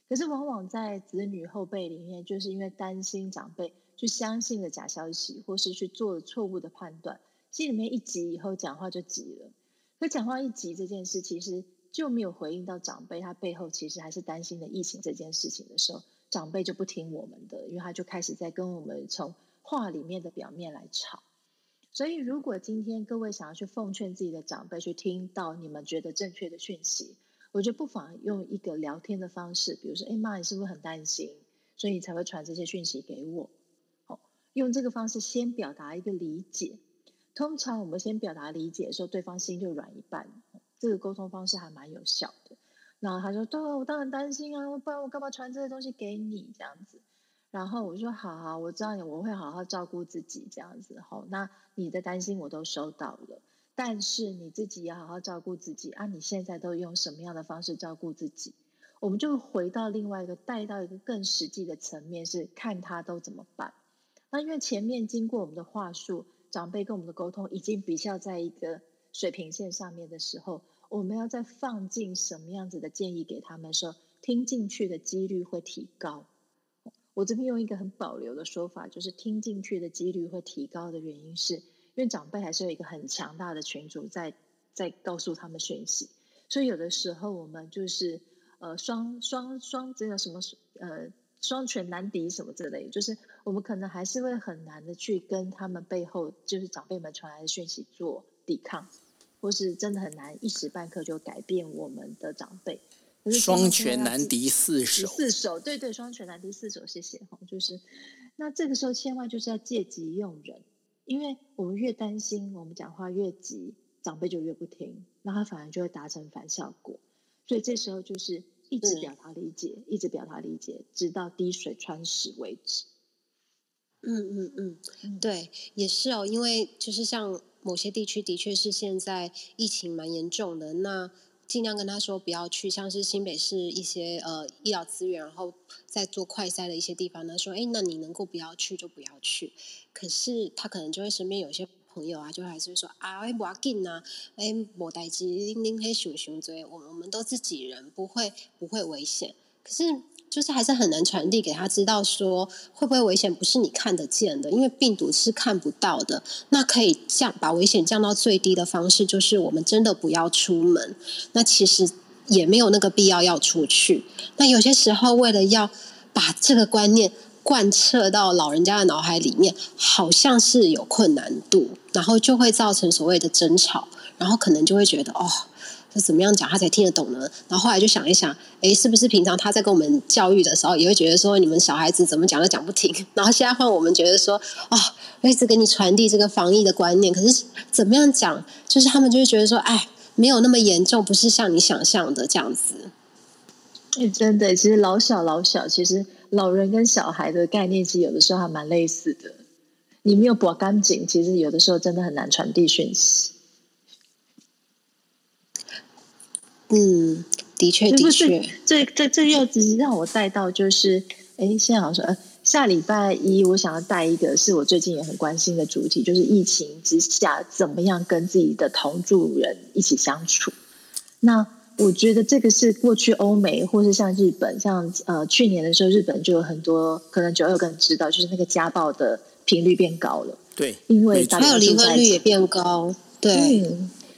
可是，往往在子女后辈里面，就是因为担心长辈去相信了假消息，或是去做了错误的判断，心里面一急，以后讲话就急了。可讲话一急，这件事其实就没有回应到长辈，他背后其实还是担心的疫情这件事情的时候，长辈就不听我们的，因为他就开始在跟我们从话里面的表面来吵。所以，如果今天各位想要去奉劝自己的长辈，去听到你们觉得正确的讯息，我觉得不妨用一个聊天的方式，比如说：“哎妈，你是不是很担心？所以你才会传这些讯息给我？”好，用这个方式先表达一个理解。通常我们先表达理解的时候，对方心就软一半。这个沟通方式还蛮有效的。然后他说：“对啊，我当然担心啊，不然我干嘛传这些东西给你？这样子。”然后我说好好，我知道你，我会好好照顾自己这样子。好，那你的担心我都收到了，但是你自己要好好照顾自己啊！你现在都用什么样的方式照顾自己？我们就回到另外一个，带到一个更实际的层面，是看他都怎么办。那因为前面经过我们的话术，长辈跟我们的沟通已经比较在一个水平线上面的时候，我们要再放进什么样子的建议给他们，说听进去的几率会提高。我这边用一个很保留的说法，就是听进去的几率会提高的原因，是因为长辈还是有一个很强大的群主在在告诉他们讯息，所以有的时候我们就是呃双双双这个什么呃双拳难敌什么之类，就是我们可能还是会很难的去跟他们背后就是长辈们传来的讯息做抵抗，或是真的很难一时半刻就改变我们的长辈。双拳难敌四手，四手对对，双拳难敌四手，谢谢哈。就是那这个时候，千万就是要借机用人，因为我们越担心，我们讲话越急，长辈就越不听，那他反而就会达成反效果。所以这时候就是一直表达理解，一直表达理解，直到滴水穿石为止。嗯嗯嗯，对，也是哦，因为就是像某些地区的确是现在疫情蛮严重的，那。尽量跟他说不要去，像是新北市一些呃医疗资源，然后在做快筛的一些地方呢，说哎，那你能够不要去就不要去。可是他可能就会身边有些朋友啊，就还是会说啊，哎，不要紧啊，哎，莫代志，拎拎黑熊熊追，我我们都自己人，不会不会危险。可是。就是还是很难传递给他知道说会不会危险，不是你看得见的，因为病毒是看不到的。那可以降把危险降到最低的方式，就是我们真的不要出门。那其实也没有那个必要要出去。那有些时候为了要把这个观念贯彻到老人家的脑海里面，好像是有困难度，然后就会造成所谓的争吵，然后可能就会觉得哦。那怎么样讲他才听得懂呢？然后后来就想一想，哎，是不是平常他在跟我们教育的时候，也会觉得说你们小孩子怎么讲都讲不听？然后现在换我们觉得说，哦，我一直给你传递这个防疫的观念，可是怎么样讲，就是他们就会觉得说，哎，没有那么严重，不是像你想象的这样子。哎，真的，其实老小老小，其实老人跟小孩的概念，其实有的时候还蛮类似的。你没有保干净，其实有的时候真的很难传递讯息。嗯，的确，的确，这这这又只是让我带到，就是，哎，现在好像说，呃，下礼拜一我想要带一个，是我最近也很关心的主题，就是疫情之下怎么样跟自己的同住人一起相处。那我觉得这个是过去欧美或是像日本，像呃去年的时候，日本就有很多，可能九有个人知道，就是那个家暴的频率变高了。对，因为还有离婚率也变高。对。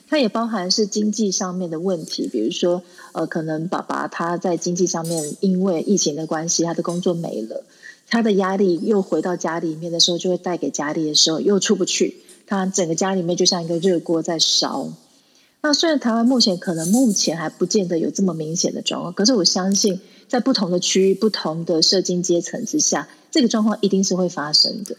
它也包含是经济上面的问题，比如说，呃，可能爸爸他在经济上面因为疫情的关系，他的工作没了，他的压力又回到家里面的时候，就会带给家里的时候又出不去，他整个家里面就像一个热锅在烧。那虽然台湾目前可能目前还不见得有这么明显的状况，可是我相信在不同的区域、不同的社经阶层之下，这个状况一定是会发生的。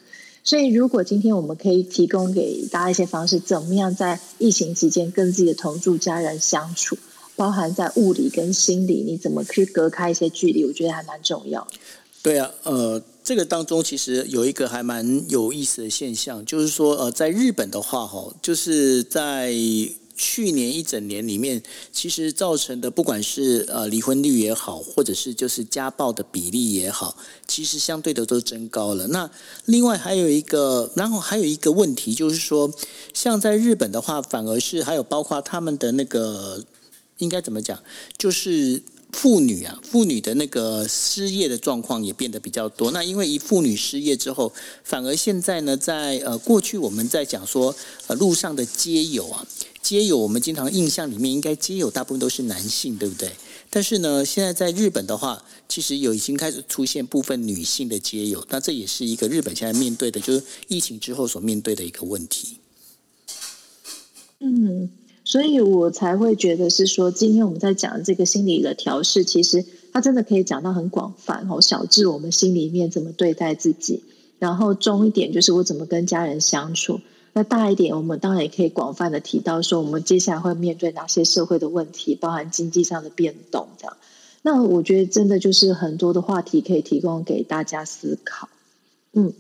所以，如果今天我们可以提供给大家一些方式，怎么样在疫情期间跟自己的同住家人相处，包含在物理跟心理，你怎么去隔开一些距离？我觉得还蛮重要。对啊，呃，这个当中其实有一个还蛮有意思的现象，就是说，呃，在日本的话，哈，就是在。去年一整年里面，其实造成的不管是呃离婚率也好，或者是就是家暴的比例也好，其实相对的都增高了。那另外还有一个，然后还有一个问题就是说，像在日本的话，反而是还有包括他们的那个应该怎么讲，就是。妇女啊，妇女的那个失业的状况也变得比较多。那因为一妇女失业之后，反而现在呢，在呃过去我们在讲说呃路上的街友啊，街友我们经常印象里面应该街友大部分都是男性，对不对？但是呢，现在在日本的话，其实有已经开始出现部分女性的街友，那这也是一个日本现在面对的，就是疫情之后所面对的一个问题。嗯。所以我才会觉得是说，今天我们在讲这个心理的调试，其实它真的可以讲到很广泛哦。小至我们心里面怎么对待自己，然后中一点就是我怎么跟家人相处，那大一点，我们当然也可以广泛的提到说，我们接下来会面对哪些社会的问题，包含经济上的变动这样。那我觉得真的就是很多的话题可以提供给大家思考。嗯，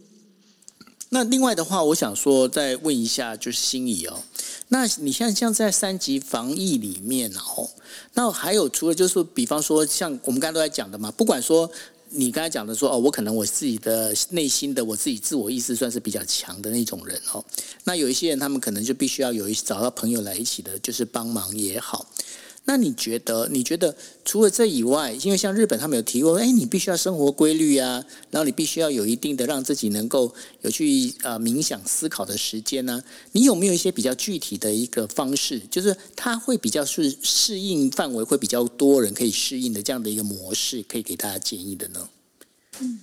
那另外的话，我想说再问一下，就是心仪哦。那你像像在三级防疫里面哦，那还有除了就是，比方说像我们刚才都在讲的嘛，不管说你刚才讲的说哦，我可能我自己的内心的我自己自我意识算是比较强的那种人哦。那有一些人，他们可能就必须要有一找到朋友来一起的，就是帮忙也好。那你觉得？你觉得除了这以外，因为像日本他们有提过，哎，你必须要生活规律啊，然后你必须要有一定的让自己能够有去呃冥想思考的时间呢。你有没有一些比较具体的一个方式，就是它会比较是适应范围会比较多人可以适应的这样的一个模式，可以给大家建议的呢？嗯。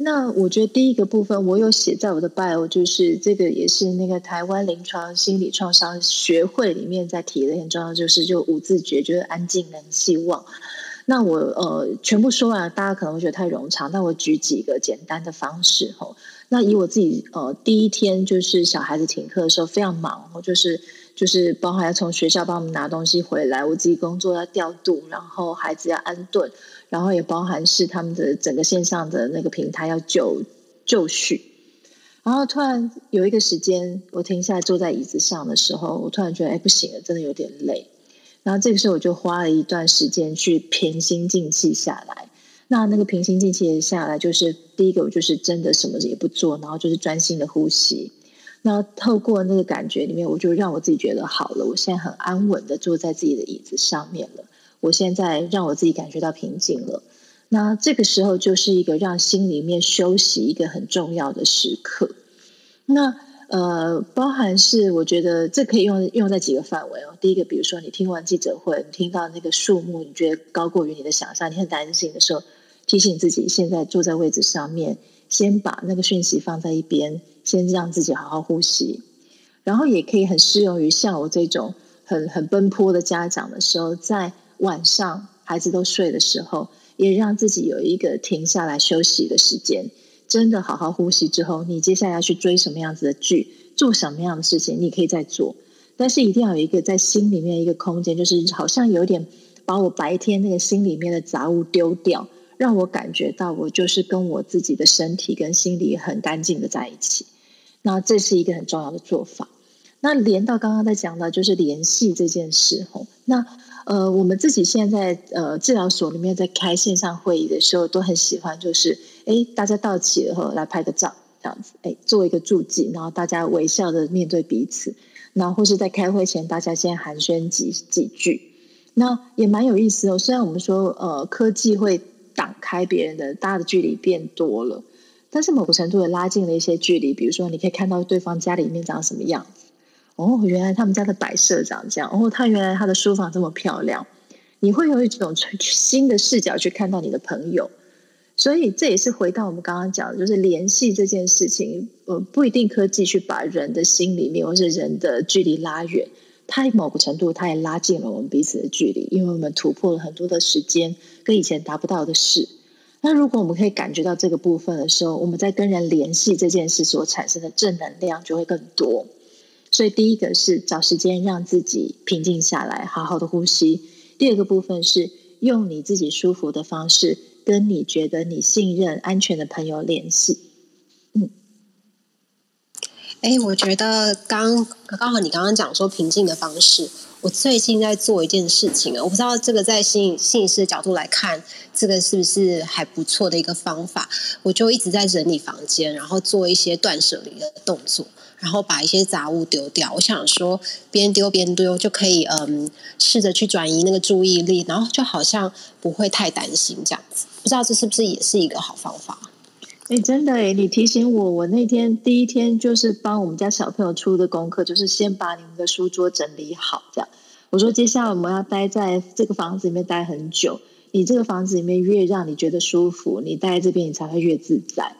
那我觉得第一个部分，我有写在我的 bio，就是这个也是那个台湾临床心理创伤学会里面在提的很重要，就是就五字诀，就是安静、能、希望。那我呃全部说完了，大家可能会觉得太冗长，那我举几个简单的方式哈。那以我自己呃第一天就是小孩子停课的时候非常忙，我就是就是包含要从学校帮我们拿东西回来，我自己工作要调度，然后孩子要安顿。然后也包含是他们的整个线上的那个平台要就就绪，然后突然有一个时间，我停下来坐在椅子上的时候，我突然觉得哎不行了，真的有点累。然后这个时候我就花了一段时间去平心静气下来。那那个平心静气下来，就是第一个我就是真的什么也不做，然后就是专心的呼吸。那透过那个感觉里面，我就让我自己觉得好了，我现在很安稳的坐在自己的椅子上面了。我现在让我自己感觉到平静了，那这个时候就是一个让心里面休息一个很重要的时刻。那呃，包含是我觉得这可以用用在几个范围哦。第一个，比如说你听完记者会，你听到那个树木，你觉得高过于你的想象，你很担心的时候，提醒自己现在坐在位置上面，先把那个讯息放在一边，先让自己好好呼吸。然后也可以很适用于像我这种很很奔波的家长的时候，在晚上孩子都睡的时候，也让自己有一个停下来休息的时间。真的好好呼吸之后，你接下来要去追什么样子的剧，做什么样的事情，你可以再做。但是一定要有一个在心里面一个空间，就是好像有点把我白天那个心里面的杂物丢掉，让我感觉到我就是跟我自己的身体跟心理很干净的在一起。那这是一个很重要的做法。那连到刚刚在讲到，就是联系这件事吼，那。呃，我们自己现在呃治疗所里面在开线上会议的时候，都很喜欢，就是哎，大家到齐了后来拍个照，这样子，哎，做一个注记，然后大家微笑的面对彼此，那或是在开会前，大家先寒暄几几句，那也蛮有意思哦。虽然我们说呃科技会挡开别人的，大家的距离变多了，但是某个程度也拉近了一些距离。比如说，你可以看到对方家里面长什么样。哦，原来他们家的摆设长这样。哦，他原来他的书房这么漂亮，你会有一种 新的视角去看到你的朋友。所以这也是回到我们刚刚讲的，就是联系这件事情，呃，不一定科技去把人的心里面或是人的距离拉远，它某个程度它也拉近了我们彼此的距离，因为我们突破了很多的时间跟以前达不到的事。那如果我们可以感觉到这个部分的时候，我们在跟人联系这件事所产生的正能量就会更多。所以，第一个是找时间让自己平静下来，好好的呼吸。第二个部分是用你自己舒服的方式，跟你觉得你信任、安全的朋友联系。嗯，哎，我觉得刚刚好你刚刚讲说平静的方式，我最近在做一件事情啊，我不知道这个在心理心理师的角度来看，这个是不是还不错的一个方法？我就一直在整理房间，然后做一些断舍离的动作。然后把一些杂物丢掉，我想说边丢边丢就可以，嗯，试着去转移那个注意力，然后就好像不会太担心这样子。不知道这是不是也是一个好方法？哎，真的哎，你提醒我，我那天第一天就是帮我们家小朋友出的功课，就是先把你们的书桌整理好，这样。我说接下来我们要待在这个房子里面待很久，你这个房子里面越让你觉得舒服，你待在这边你才会越自在。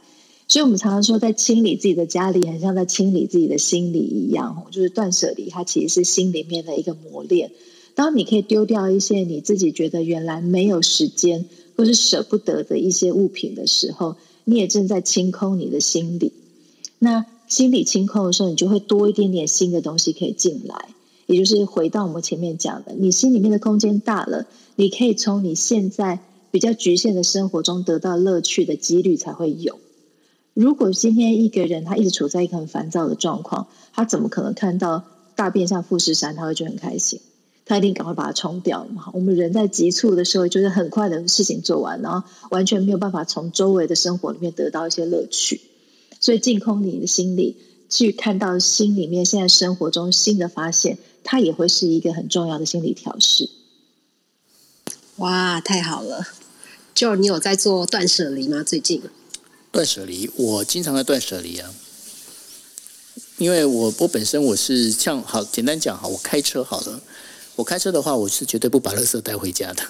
所以，我们常常说，在清理自己的家里，很像在清理自己的心理一样。就是断舍离，它其实是心里面的一个磨练。当你可以丢掉一些你自己觉得原来没有时间或是舍不得的一些物品的时候，你也正在清空你的心理。那心理清空的时候，你就会多一点点新的东西可以进来。也就是回到我们前面讲的，你心里面的空间大了，你可以从你现在比较局限的生活中得到乐趣的几率才会有。如果今天一个人他一直处在一个很烦躁的状况，他怎么可能看到大便像富士山，他会觉得很开心？他一定赶快把它冲掉嘛。我们人在急促的时候，就是很快的事情做完，然后完全没有办法从周围的生活里面得到一些乐趣。所以净空你的心里，去看到心里面现在生活中新的发现，它也会是一个很重要的心理调试。哇，太好了！就你有在做断舍离吗？最近？断舍离，我经常在断舍离啊。因为我我本身我是像好简单讲哈，我开车好了，我开车的话，我是绝对不把垃圾带回家的。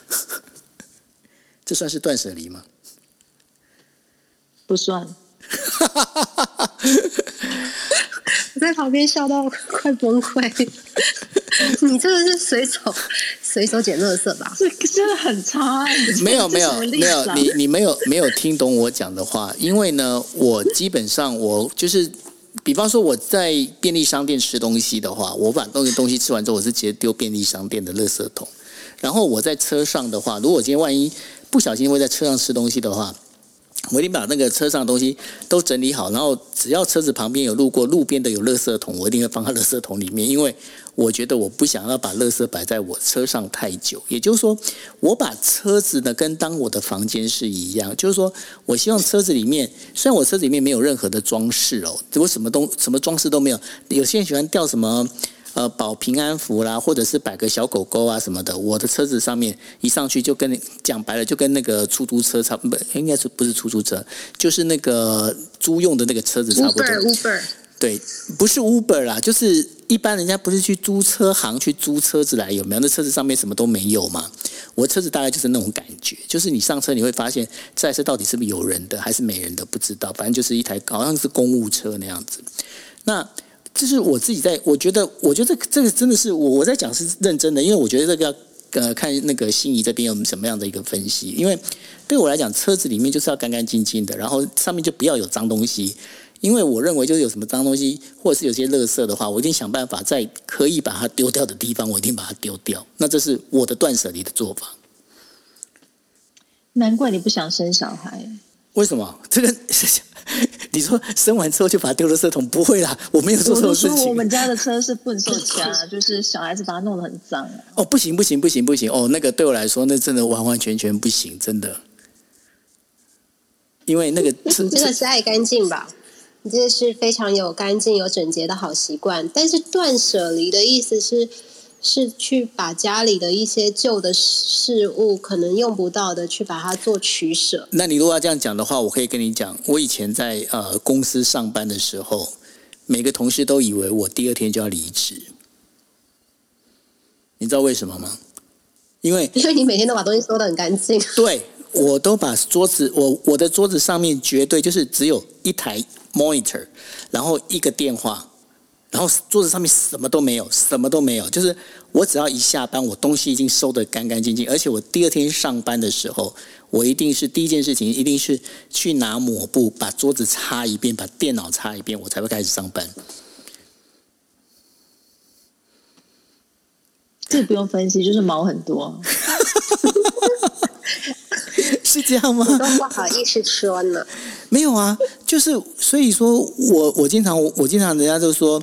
这算是断舍离吗？不算。我在旁边笑到快崩溃。你这个是随手随手捡垃圾吧？这真的很差。没有没有没有，你你没有没有听懂我讲的话，因为呢，我基本上我就是。比方说我在便利商店吃东西的话，我把东西东西吃完之后，我是直接丢便利商店的垃圾桶。然后我在车上的话，如果今天万一不小心会在车上吃东西的话，我一定把那个车上的东西都整理好，然后只要车子旁边有路过路边的有垃圾桶，我一定会放在垃圾桶里面，因为。我觉得我不想要把垃圾摆在我车上太久，也就是说，我把车子呢跟当我的房间是一样，就是说我希望车子里面，虽然我车子里面没有任何的装饰哦，我什么东什么装饰都没有。有些人喜欢吊什么呃保平安符啦，或者是摆个小狗狗啊什么的。我的车子上面一上去就跟讲白了，就跟那个出租车差不，应该是不是出租车，就是那个租用的那个车子差不多。Uber，Uber。对，不是 Uber 啦，就是一般人家不是去租车行去租车子来，有没有？那车子上面什么都没有嘛。我车子大概就是那种感觉，就是你上车你会发现这台车到底是不是有人的还是没人的，不知道。反正就是一台好像是公务车那样子。那这是我自己在，我觉得，我觉得这这个真的是我我在讲是认真的，因为我觉得这个要呃看那个心仪这边有什么样的一个分析。因为对我来讲，车子里面就是要干干净净的，然后上面就不要有脏东西。因为我认为，就是有什么脏东西，或者是有些垃圾的话，我一定想办法在可以把它丢掉的地方，我一定把它丢掉。那这是我的断舍离的做法。难怪你不想生小孩。为什么？这个 你说生完之后就把它丢垃圾桶？不会啦，我没有做错事情。我们家的车是不能收家，就是小孩子把它弄得很脏。哦，不行不行不行不行！哦，那个对我来说，那真的完完全全不行，真的。因为那个 真的是爱干净吧。你这是非常有干净、有整洁的好习惯，但是断舍离的意思是，是去把家里的一些旧的事物，可能用不到的，去把它做取舍。那你如果要这样讲的话，我可以跟你讲，我以前在呃公司上班的时候，每个同事都以为我第二天就要离职，你知道为什么吗？因为因为你每天都把东西收的很干净，对我都把桌子，我我的桌子上面绝对就是只有一台。monitor，然后一个电话，然后桌子上面什么都没有，什么都没有。就是我只要一下班，我东西已经收得干干净净，而且我第二天上班的时候，我一定是第一件事情，一定是去拿抹布把桌子擦一遍，把电脑擦一遍，我才会开始上班。这不用分析，就是毛很多。是这样吗？都不好意思说呢。没有啊，就是所以说我我经常我经常人家就说，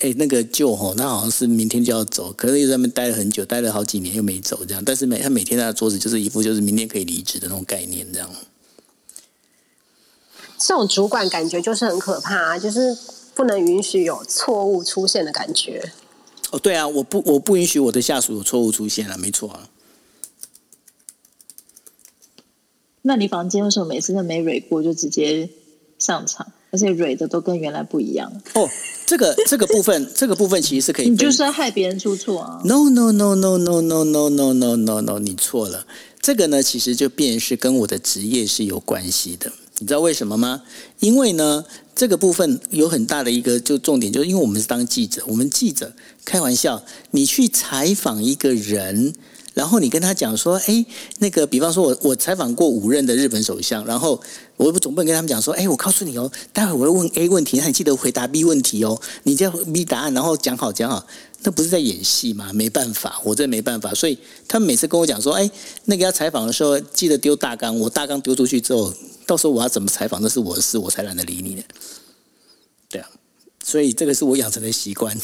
哎，那个舅吼，他好像是明天就要走，可是又在那边待了很久，待了好几年又没走这样。但是每他每天他的桌子就是一副就是明天可以离职的那种概念这样。这种主管感觉就是很可怕，啊，就是不能允许有错误出现的感觉。哦，对啊，我不我不允许我的下属有错误出现啊，没错啊。那你房间为什么每次都没蕊过就直接上场，而且蕊的都跟原来不一样？哦，这个这个部分，这个部分其实是可以，你就是要害别人出错啊？No no no no no no no no no no no，你错了。这个呢，其实就便是跟我的职业是有关系的。你知道为什么吗？因为呢，这个部分有很大的一个就重点，就是因为我们是当记者，我们记者开玩笑，你去采访一个人。然后你跟他讲说，哎，那个，比方说，我我采访过五任的日本首相，然后我总不能跟他们讲说，哎，我告诉你哦，待会我会问 A 问题，那你记得回答 B 问题哦，你叫 B 答案，然后讲好讲好，那不是在演戏吗？没办法，我这没办法，所以他们每次跟我讲说，哎，那个要采访的时候记得丢大纲，我大纲丢出去之后，到时候我要怎么采访那是我的事，我才懒得理你呢。对啊，所以这个是我养成的习惯。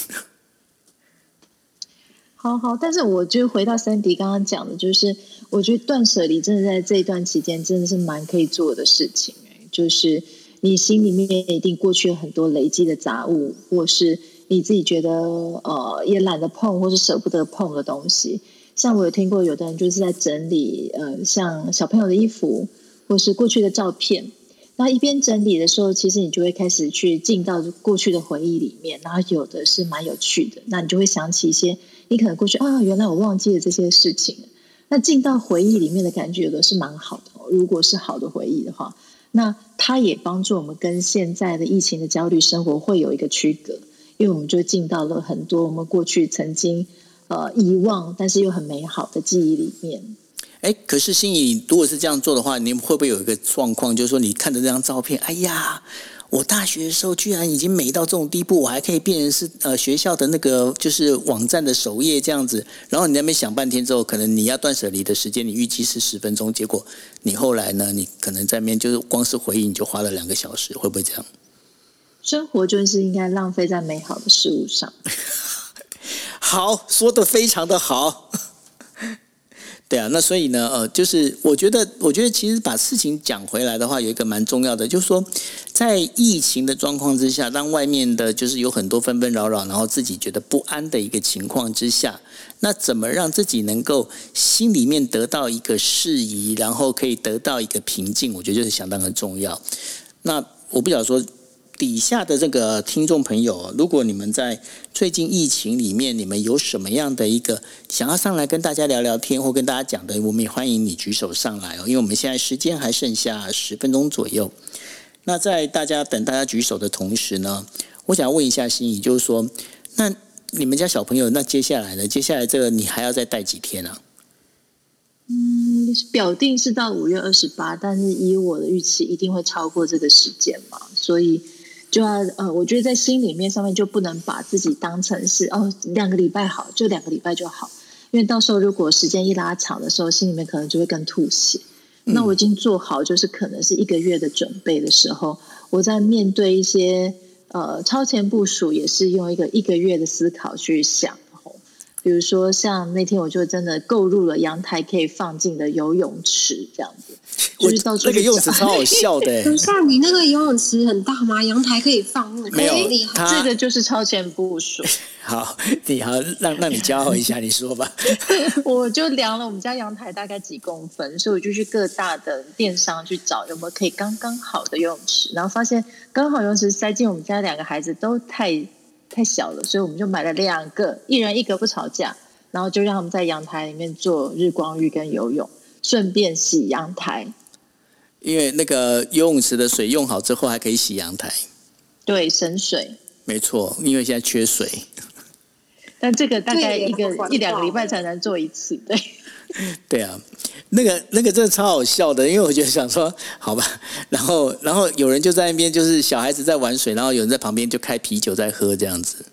好好，但是我就回到三迪刚刚讲的，就是我觉得断舍离真的在这一段期间真的是蛮可以做的事情就是你心里面一定过去有很多累积的杂物，或是你自己觉得呃也懒得碰，或是舍不得碰的东西。像我有听过有的人就是在整理呃像小朋友的衣服，或是过去的照片。那一边整理的时候，其实你就会开始去进到过去的回忆里面，然后有的是蛮有趣的，那你就会想起一些你可能过去啊，原来我忘记了这些事情。那进到回忆里面的感觉，有的是蛮好的。如果是好的回忆的话，那它也帮助我们跟现在的疫情的焦虑生活会有一个区隔，因为我们就进到了很多我们过去曾经呃遗忘，但是又很美好的记忆里面。哎，可是心怡，如果是这样做的话，你会不会有一个状况，就是说你看着这张照片，哎呀，我大学的时候居然已经美到这种地步，我还可以变成是呃学校的那个就是网站的首页这样子，然后你那边想半天之后，可能你要断舍离的时间，你预计是十分钟，结果你后来呢，你可能在面就是光是回忆你就花了两个小时，会不会这样？生活就是应该浪费在美好的事物上。好，说的非常的好。对啊，那所以呢，呃，就是我觉得，我觉得其实把事情讲回来的话，有一个蛮重要的，就是说，在疫情的状况之下，当外面的就是有很多纷纷扰扰，然后自己觉得不安的一个情况之下，那怎么让自己能够心里面得到一个适宜，然后可以得到一个平静，我觉得就是相当的重要。那我不想说。底下的这个听众朋友，如果你们在最近疫情里面，你们有什么样的一个想要上来跟大家聊聊天或跟大家讲的，我们也欢迎你举手上来哦。因为我们现在时间还剩下十分钟左右。那在大家等大家举手的同时呢，我想问一下心怡，就是说，那你们家小朋友，那接下来呢？接下来这个你还要再带几天呢？嗯，表定是到五月二十八，但是以我的预期，一定会超过这个时间嘛，所以。就要呃，我觉得在心里面上面就不能把自己当成是哦，两个礼拜好，就两个礼拜就好，因为到时候如果时间一拉长的时候，心里面可能就会更吐血。那我已经做好，就是可能是一个月的准备的时候，我在面对一些呃超前部署，也是用一个一个月的思考去想。比如说，像那天我就真的购入了阳台可以放进的游泳池，这样子，就是到那个游泳池超好笑的。等下，你那个游泳池很大吗？阳台可以放？没有，这个就是超前部署。好，你好，让让你骄傲一下，你说吧。我就量了我们家阳台大概几公分，所以我就去各大的电商去找有没有可以刚刚好的游泳池，然后发现刚好游泳池塞进我们家两个孩子都太。太小了，所以我们就买了两个，一人一个不吵架，然后就让他们在阳台里面做日光浴跟游泳，顺便洗阳台。因为那个游泳池的水用好之后，还可以洗阳台。对，省水。没错，因为现在缺水。但这个大概一个一两个礼拜才能做一次，对。对啊。那个那个真的超好笑的，因为我就想说好吧，然后然后有人就在那边，就是小孩子在玩水，然后有人在旁边就开啤酒在喝这样子。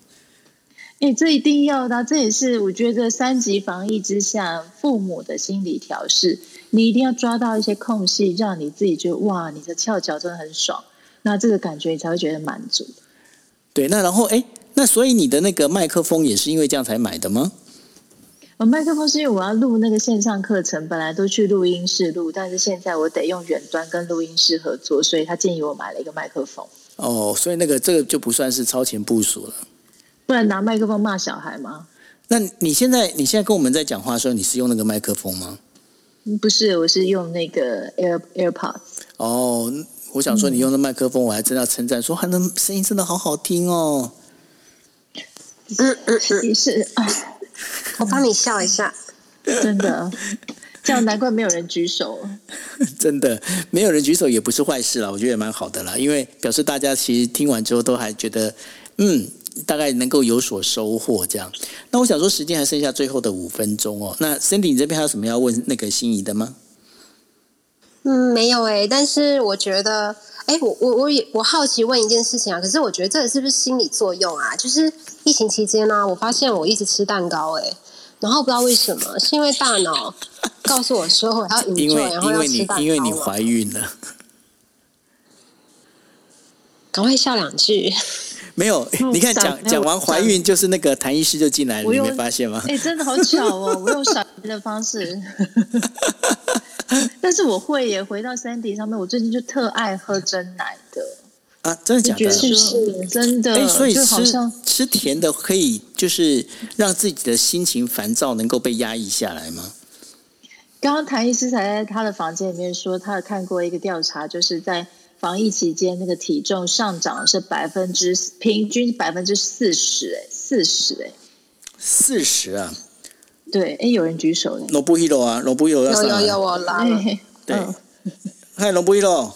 哎，这一定要的，这也是我觉得三级防疫之下父母的心理调试，你一定要抓到一些空隙，让你自己觉得哇，你的翘脚真的很爽，那这个感觉你才会觉得满足。对，那然后哎，那所以你的那个麦克风也是因为这样才买的吗？我麦克风是因为我要录那个线上课程，本来都去录音室录，但是现在我得用远端跟录音室合作，所以他建议我买了一个麦克风。哦，所以那个这个就不算是超前部署了。不然拿麦克风骂小孩吗？那你现在你现在跟我们在讲话的时候，你是用那个麦克风吗？不是，我是用那个 Air AirPods。哦，我想说你用的麦克风，我还真要称赞说，还能声音真的好好听哦。嗯嗯嗯，是啊。我帮你笑一下，真的，这样难怪没有人举手。真的，没有人举手也不是坏事啦，我觉得也蛮好的啦，因为表示大家其实听完之后都还觉得，嗯，大概能够有所收获这样。那我想说，时间还剩下最后的五分钟哦。那 Cindy，你这边还有什么要问那个心仪的吗？嗯，没有哎，但是我觉得，哎，我我我也我好奇问一件事情啊，可是我觉得这个是不是心理作用啊？就是疫情期间呢，我发现我一直吃蛋糕，哎。然后不知道为什么，是因为大脑告诉我说我要因为然后要吃蛋因为你怀孕了，赶快笑两句。没有，你看讲讲完怀孕，就是那个谭医师就进来了，你没发现吗？哎，真的好巧哦！我用闪的方式，但是我会也。回到 Sandy 上面，我最近就特爱喝真奶的啊，真的假的？是真的？哎，所以吃吃甜的可以，就是让自己的心情烦躁能够被压抑下来吗？刚刚谭医师才在他的房间里面说，他有看过一个调查，就是在。防疫期间，那个体重上涨是百分之平均百分之四十，哎，四十，哎，四十啊！对，哎，有人举手嘞。罗布伊罗啊，罗布伊罗要上来。有有有，我来。对，嗨，罗布伊罗，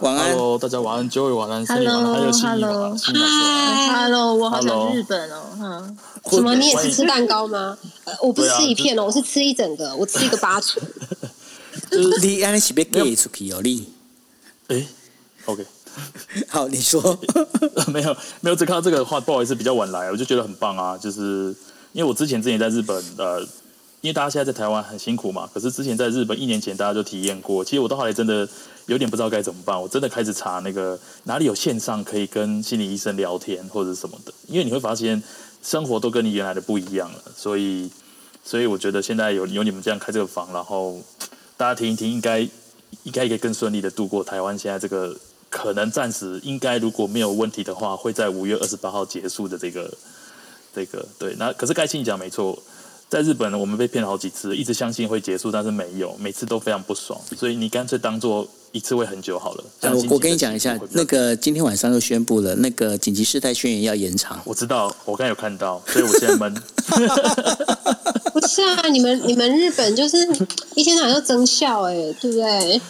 晚安。Hello，大家晚安，Joy 晚安，Hello，Hello，Hello，我好想日本哦，哈。什么？你也是吃蛋糕吗？我不是吃一片哦，我是吃一整个，我吃一个八寸。你安尼是要寄出去哦，你。哎，OK，好，你说没有 没有，只看到这个话，不好意思，比较晚来，我就觉得很棒啊，就是因为我之前之前在日本，呃，因为大家现在在台湾很辛苦嘛，可是之前在日本一年前大家就体验过，其实我到后来真的有点不知道该怎么办，我真的开始查那个哪里有线上可以跟心理医生聊天或者什么的，因为你会发现生活都跟你原来的不一样了，所以所以我觉得现在有有你们这样开这个房，然后大家听一听，应该。应该可以更顺利的度过台湾现在这个可能暂时应该如果没有问题的话，会在五月二十八号结束的这个这个对。那可是该信讲没错，在日本呢，我们被骗了好几次，一直相信会结束，但是没有，每次都非常不爽。所以你干脆当做一次会很久好了。我我跟你讲一下，那个今天晚上又宣布了，那个紧急事态宣言要延长。我知道，我刚有看到，所以我现在闷。不是啊，你们你们日本就是一天到晚要增效哎，对不对？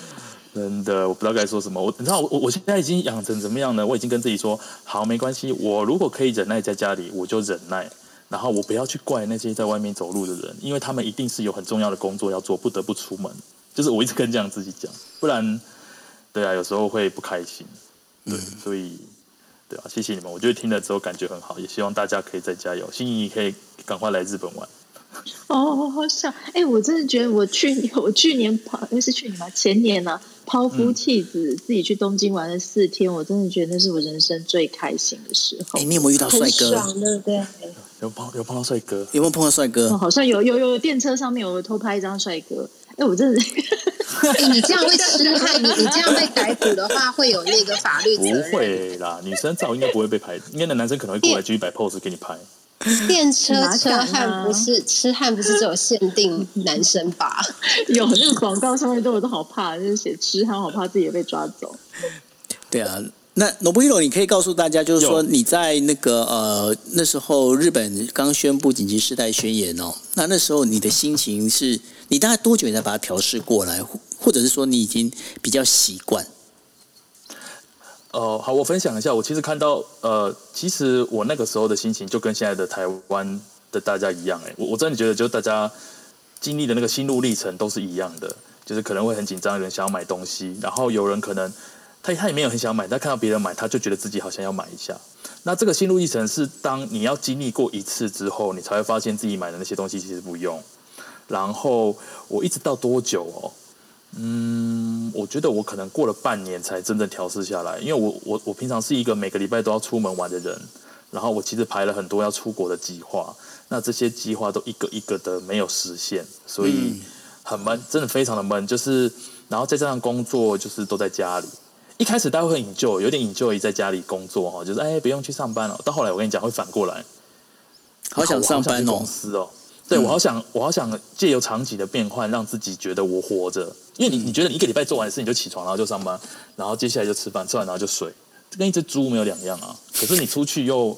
真的，我不知道该说什么。我你知道，我我现在已经养成怎么样呢？我已经跟自己说，好，没关系。我如果可以忍耐在家里，我就忍耐。然后我不要去怪那些在外面走路的人，因为他们一定是有很重要的工作要做，不得不出门。就是我一直跟这样自己讲，不然，对啊，有时候会不开心。对，所以，对啊，谢谢你们。我觉得听了之后感觉很好，也希望大家可以再加油。心仪可以赶快来日本玩。哦，好想！哎，我真的觉得我去年，我去年跑，那是去年吗？前年呢，抛夫弃子，自己去东京玩了四天，我真的觉得那是我人生最开心的时候。哎，你有没有遇到帅哥？对不对？有碰有碰到帅哥？有没有碰到帅哥？好像有有有，电车上面有偷拍一张帅哥。哎，我真的，你这样会吃汉，你你这样被逮捕的话，会有那个法律不会啦，女生照应该不会被拍，应该那男生可能会过来继续摆 pose 给你拍。电车车汉不是痴汉，不是只有限定男生吧？有那个广告上面都我都好怕，就是写痴汉，好怕自己也被抓走。对啊，那罗布伊罗，你可以告诉大家，就是说你在那个呃那时候日本刚宣布紧急事态宣言哦，那那时候你的心情是，你大概多久才把它调试过来，或者是说你已经比较习惯？哦，好，我分享一下。我其实看到，呃，其实我那个时候的心情就跟现在的台湾的大家一样。哎，我我真的觉得，就大家经历的那个心路历程都是一样的，就是可能会很紧张，有人想要买东西，然后有人可能他他也没有很想买，但看到别人买，他就觉得自己好像要买一下。那这个心路历程是，当你要经历过一次之后，你才会发现自己买的那些东西其实不用。然后我一直到多久哦？嗯，我觉得我可能过了半年才真正调试下来，因为我我我平常是一个每个礼拜都要出门玩的人，然后我其实排了很多要出国的计划，那这些计划都一个一个的没有实现，所以很闷，真的非常的闷。就是然后再加上工作，就是都在家里。一开始大家会引咎，有点引咎于在家里工作哈，就是哎不用去上班了。到后来我跟你讲会反过来，好想上班公司哦。对，我好想，我好想借由长期的变换，让自己觉得我活着。因为你，你觉得你一个礼拜做完事，你就起床，然后就上班，然后接下来就吃饭，吃完然后就睡，这跟一只猪没有两样啊。可是你出去又，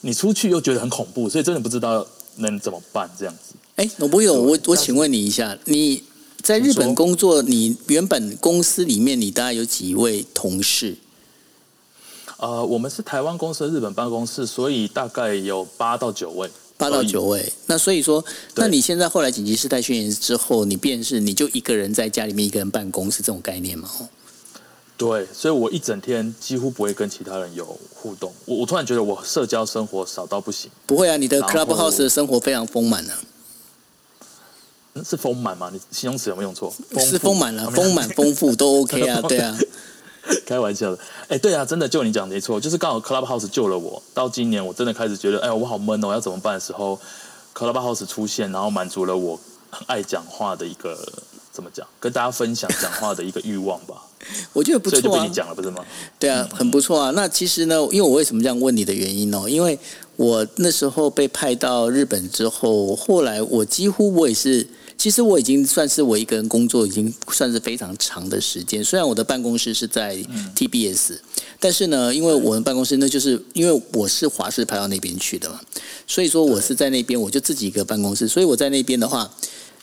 你出去又觉得很恐怖，所以真的不知道能怎么办这样子。哎，罗博友，我我请问你一下，你在日本工作，你原本公司里面你大概有几位同事？呃，我们是台湾公司的日本办公室，所以大概有八到九位。八到九位，那所以说，那你现在后来紧急事态宣言之后，你便是你就一个人在家里面一个人办公，是这种概念吗？对，所以我一整天几乎不会跟其他人有互动。我我突然觉得我社交生活少到不行。不会啊，你的 Clubhouse 的生活非常丰满呢。是丰满吗？你形容词有没有用错？是丰满了，丰满丰富都 OK 啊，对啊。开玩笑的。哎，对啊，真的就你讲没错，就是刚好 Clubhouse 救了我。到今年我真的开始觉得，哎，我好闷哦，要怎么办的时候，Clubhouse 出现，然后满足了我很爱讲话的一个怎么讲，跟大家分享讲话的一个欲望吧。我觉得不错啊。所以就被你讲了，不是吗？对啊，很不错啊。那其实呢，因为我为什么这样问你的原因呢？因为我那时候被派到日本之后，后来我几乎我也是。其实我已经算是我一个人工作，已经算是非常长的时间。虽然我的办公室是在 TBS，但是呢，因为我们办公室那就是因为我是华视派到那边去的嘛，所以说我是在那边，我就自己一个办公室，所以我在那边的话，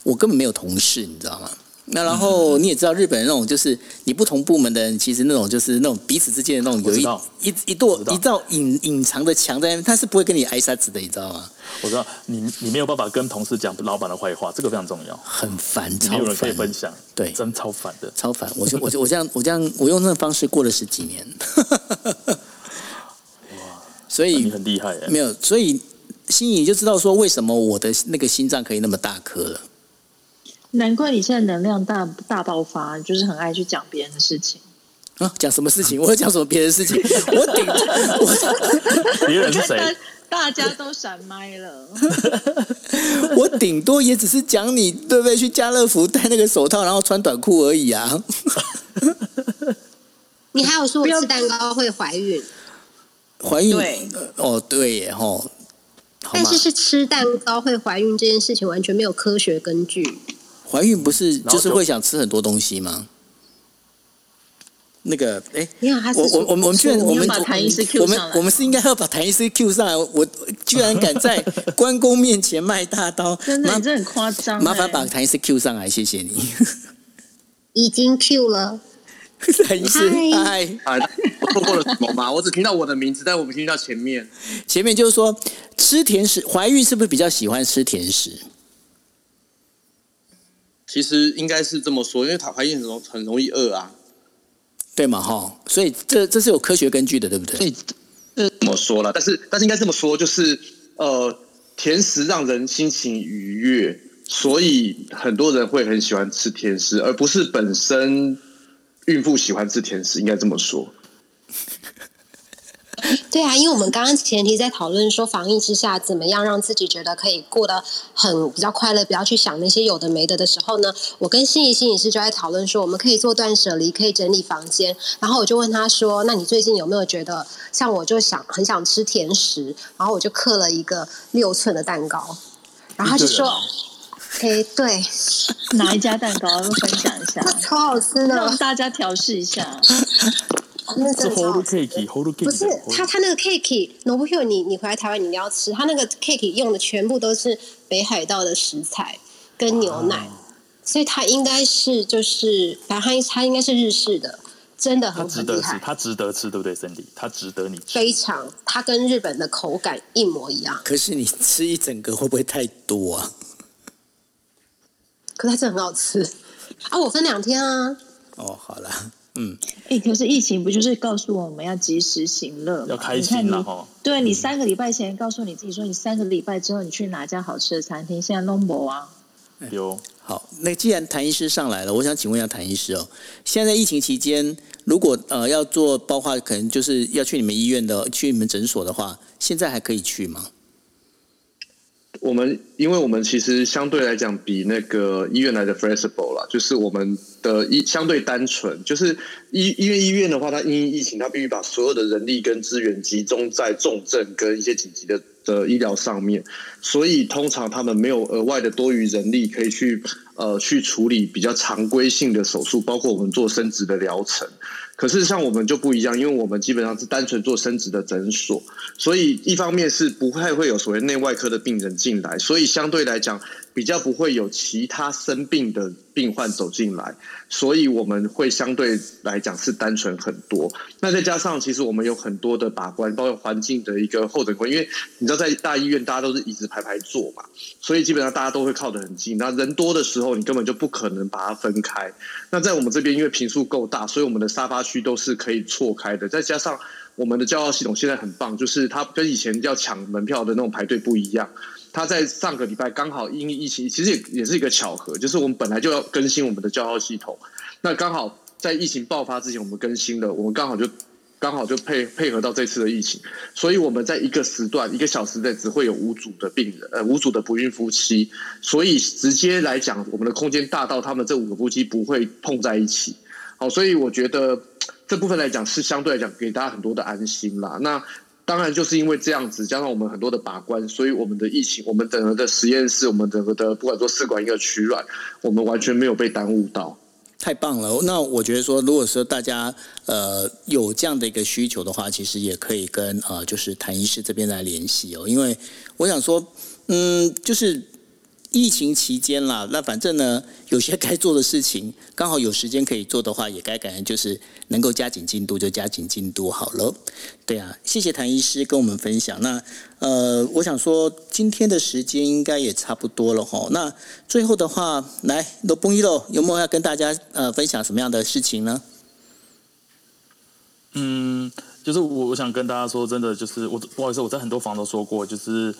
我根本没有同事，你知道吗？那然后你也知道，日本人那种就是你不同部门的人，其实那种就是那种彼此之间的那种有一一一座一道隐隐藏的墙在那边，他是不会跟你挨沙子的，你知道吗？我知道你你没有办法跟同事讲老板的坏话，这个非常重要，很烦，超烦。可以分享，对，真超烦的，超烦。我就我就我这样我这样我用那个方式过了十几年，哇，所以你很厉害，没有，所以心仪就知道说为什么我的那个心脏可以那么大颗了。难怪你现在能量大大爆发，就是很爱去讲别人的事情啊！讲什么事情？我讲什么别人的事情？我顶我别人是谁？大家都闪麦了。我顶多也只是讲你对不对？去家乐福戴那个手套，然后穿短裤而已啊！你还有说吃蛋糕会怀孕？怀孕？哦，对耶吼。但是是吃蛋糕会怀孕这件事情完全没有科学根据。怀孕不是就是会想吃很多东西吗？那个，哎，我我我们我们居然我们我们我们是应该要把谭医师 Q 上来，我居然敢在关公面前卖大刀，真的，你这很夸张。麻烦把谭医师 Q 上来，谢谢你。已经 Q 了，谭医师，嗨，错过了什么吗？我只听到我的名字，但我没听到前面。前面就是说吃甜食，怀孕是不是比较喜欢吃甜食？其实应该是这么说，因为他怀孕很容很容易饿啊，对嘛哈？所以这这是有科学根据的，对不对？这怎么说了？但是但是应该这么说，就是呃，甜食让人心情愉悦，所以很多人会很喜欢吃甜食，而不是本身孕妇喜欢吃甜食，应该这么说。对啊，因为我们刚刚前提在讨论说防疫之下怎么样让自己觉得可以过得很比较快乐，不要去想那些有的没的的时候呢，我跟心仪心理师就在讨论说我们可以做断舍离，可以整理房间。然后我就问他说：“那你最近有没有觉得像我就想很想吃甜食？”然后我就刻了一个六寸的蛋糕，然后他就说：“哎，对，哪一家蛋糕？要分享一下，超好吃的，让大家调试一下。”那是 cake，hold cake，不是他他那个 cake，no 不 e 你你回来台湾你一定要吃，他那个 cake 用的全部都是北海道的食材跟牛奶，所以它应该是就是反正它它应该是日式的，真的很值得吃，它值得吃，对不对，Cindy？它值得你吃，非常，它跟日本的口感一模一样。可是你吃一整个会不会太多啊？可是它真的很好吃啊！我分两天啊。哦，好了。嗯，哎，可是疫情不就是告诉我们要及时行乐，要开心了哈？对你三个礼拜前告诉你自己说，你三个礼拜之后你去哪家好吃的餐厅？现在 number 啊，有好。那既然谭医师上来了，我想请问一下谭医师哦，现在疫情期间，如果呃要做包括，可能就是要去你们医院的，去你们诊所的话，现在还可以去吗？我们因为我们其实相对来讲比那个医院来的 flexible 啦，就是我们的医相对单纯，就是医因为医院的话，它因疫情，它必须把所有的人力跟资源集中在重症跟一些紧急的的医疗上面，所以通常他们没有额外的多余人力可以去呃去处理比较常规性的手术，包括我们做生殖的疗程。可是像我们就不一样，因为我们基本上是单纯做生殖的诊所，所以一方面是不太会有所谓内外科的病人进来，所以相对来讲。比较不会有其他生病的病患走进来，所以我们会相对来讲是单纯很多。那再加上其实我们有很多的把关，包括环境的一个候诊关，因为你知道在大医院大家都是椅子排排坐嘛，所以基本上大家都会靠得很近。那人多的时候，你根本就不可能把它分开。那在我们这边，因为坪数够大，所以我们的沙发区都是可以错开的。再加上我们的叫号系统现在很棒，就是它跟以前要抢门票的那种排队不一样。他在上个礼拜刚好因疫情，其实也也是一个巧合，就是我们本来就要更新我们的叫号系统，那刚好在疫情爆发之前，我们更新了，我们刚好就刚好就配配合到这次的疫情，所以我们在一个时段一个小时内只会有五组的病人，呃，五组的不孕夫妻，所以直接来讲，我们的空间大到他们这五个夫妻不会碰在一起。好，所以我觉得这部分来讲是相对来讲给大家很多的安心啦。那当然就是因为这样子，加上我们很多的把关，所以我们的疫情，我们整个的实验室，我们整个的不管说试管一个取卵，我们完全没有被耽误到。太棒了！那我觉得说，如果说大家呃有这样的一个需求的话，其实也可以跟呃就是谭医师这边来联系哦，因为我想说，嗯，就是。疫情期间啦，那反正呢，有些该做的事情，刚好有时间可以做的话，也该感恩就是能够加紧进度就加紧进度好了。对啊，谢谢谭医师跟我们分享。那呃，我想说今天的时间应该也差不多了哈。那最后的话，来罗崩一喽，有没有要跟大家呃分享什么样的事情呢？嗯，就是我我想跟大家说，真的就是我不好意思，我在很多房都说过，就是。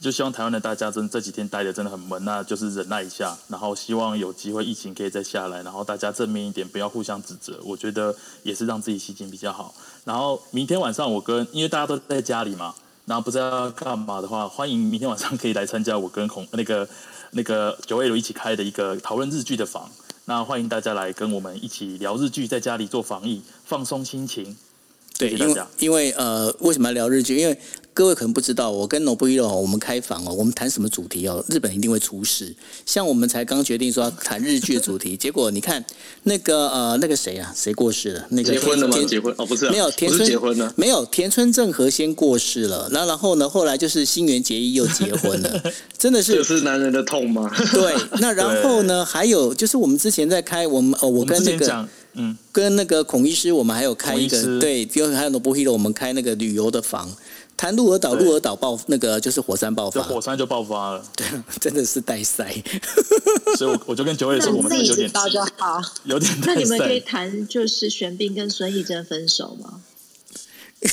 就希望台湾的大家真这几天待的真的很闷，那就是忍耐一下，然后希望有机会疫情可以再下来，然后大家正面一点，不要互相指责，我觉得也是让自己心情比较好。然后明天晚上我跟因为大家都在家里嘛，然后不知道干嘛的话，欢迎明天晚上可以来参加我跟孔那个那个九 A 楼一起开的一个讨论日剧的房，那欢迎大家来跟我们一起聊日剧，在家里做防疫，放松心情。对，因为因为呃，为什么要聊日剧？因为各位可能不知道，我跟 Nobuhiro 我们开房哦，我们谈什么主题哦？日本一定会出事。像我们才刚决定说要谈日剧的主题，结果你看那个呃那个谁啊，谁过世了？那个结婚了吗？结婚哦，不是没有田村结婚了，没有田村正和先过世了。那然后呢，后来就是新垣结衣又结婚了，真的是这是男人的痛吗？对，那然后呢，还有就是我们之前在开我们哦，我跟那个。嗯，跟那个孔医师，我们还有开一个对，就还有罗布希罗，我们开那个旅游的房，谈鹿儿岛，鹿儿岛爆那个就是火山爆发，火山就爆发了，对，真的是带塞。所以，我我就跟九尾说，我们有点有点那你们可以谈就是玄彬跟孙艺珍分手吗？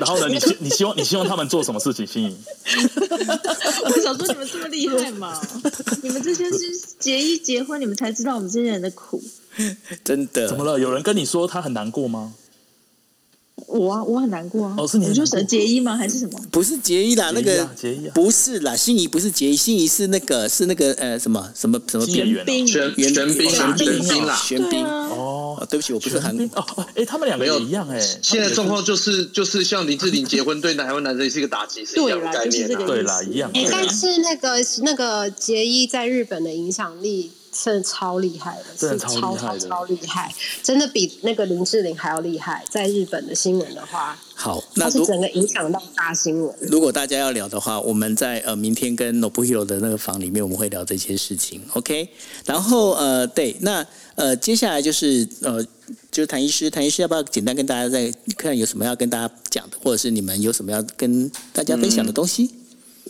然后呢？你希你希望你希望他们做什么事情？心仪，我想说你们这么厉害嘛？你们这些是结一结婚，你们才知道我们这些人的苦。真的？怎么了？有人跟你说他很难过吗？我啊，我很难过啊。哦，是你说是结衣吗？还是什么？不是结衣啦，那个结衣不是啦，心仪不是结衣，心仪是那个是那个呃什么什么什么玄彬，玄玄彬玄彬啦，玄彬哦，对不起，我不是韩哦哦，哎，他们两个也一样哎。现在状况就是就是像林志玲结婚对台湾男生是一个打击，是一样的概念，对啦，一样。但是那个那个结衣在日本的影响力。真的超厉害的，真的超超超厉害，真的比那个林志玲还要厉害。在日本的新闻的话，好，那是整个影响到大新闻。如果大家要聊的话，我们在呃明天跟 Nobuhiro 的那个房里面，我们会聊这些事情。OK，然后呃对，那呃接下来就是呃就是谭医师，谭医师要不要简单跟大家再看有什么要跟大家讲的，或者是你们有什么要跟大家分享的东西？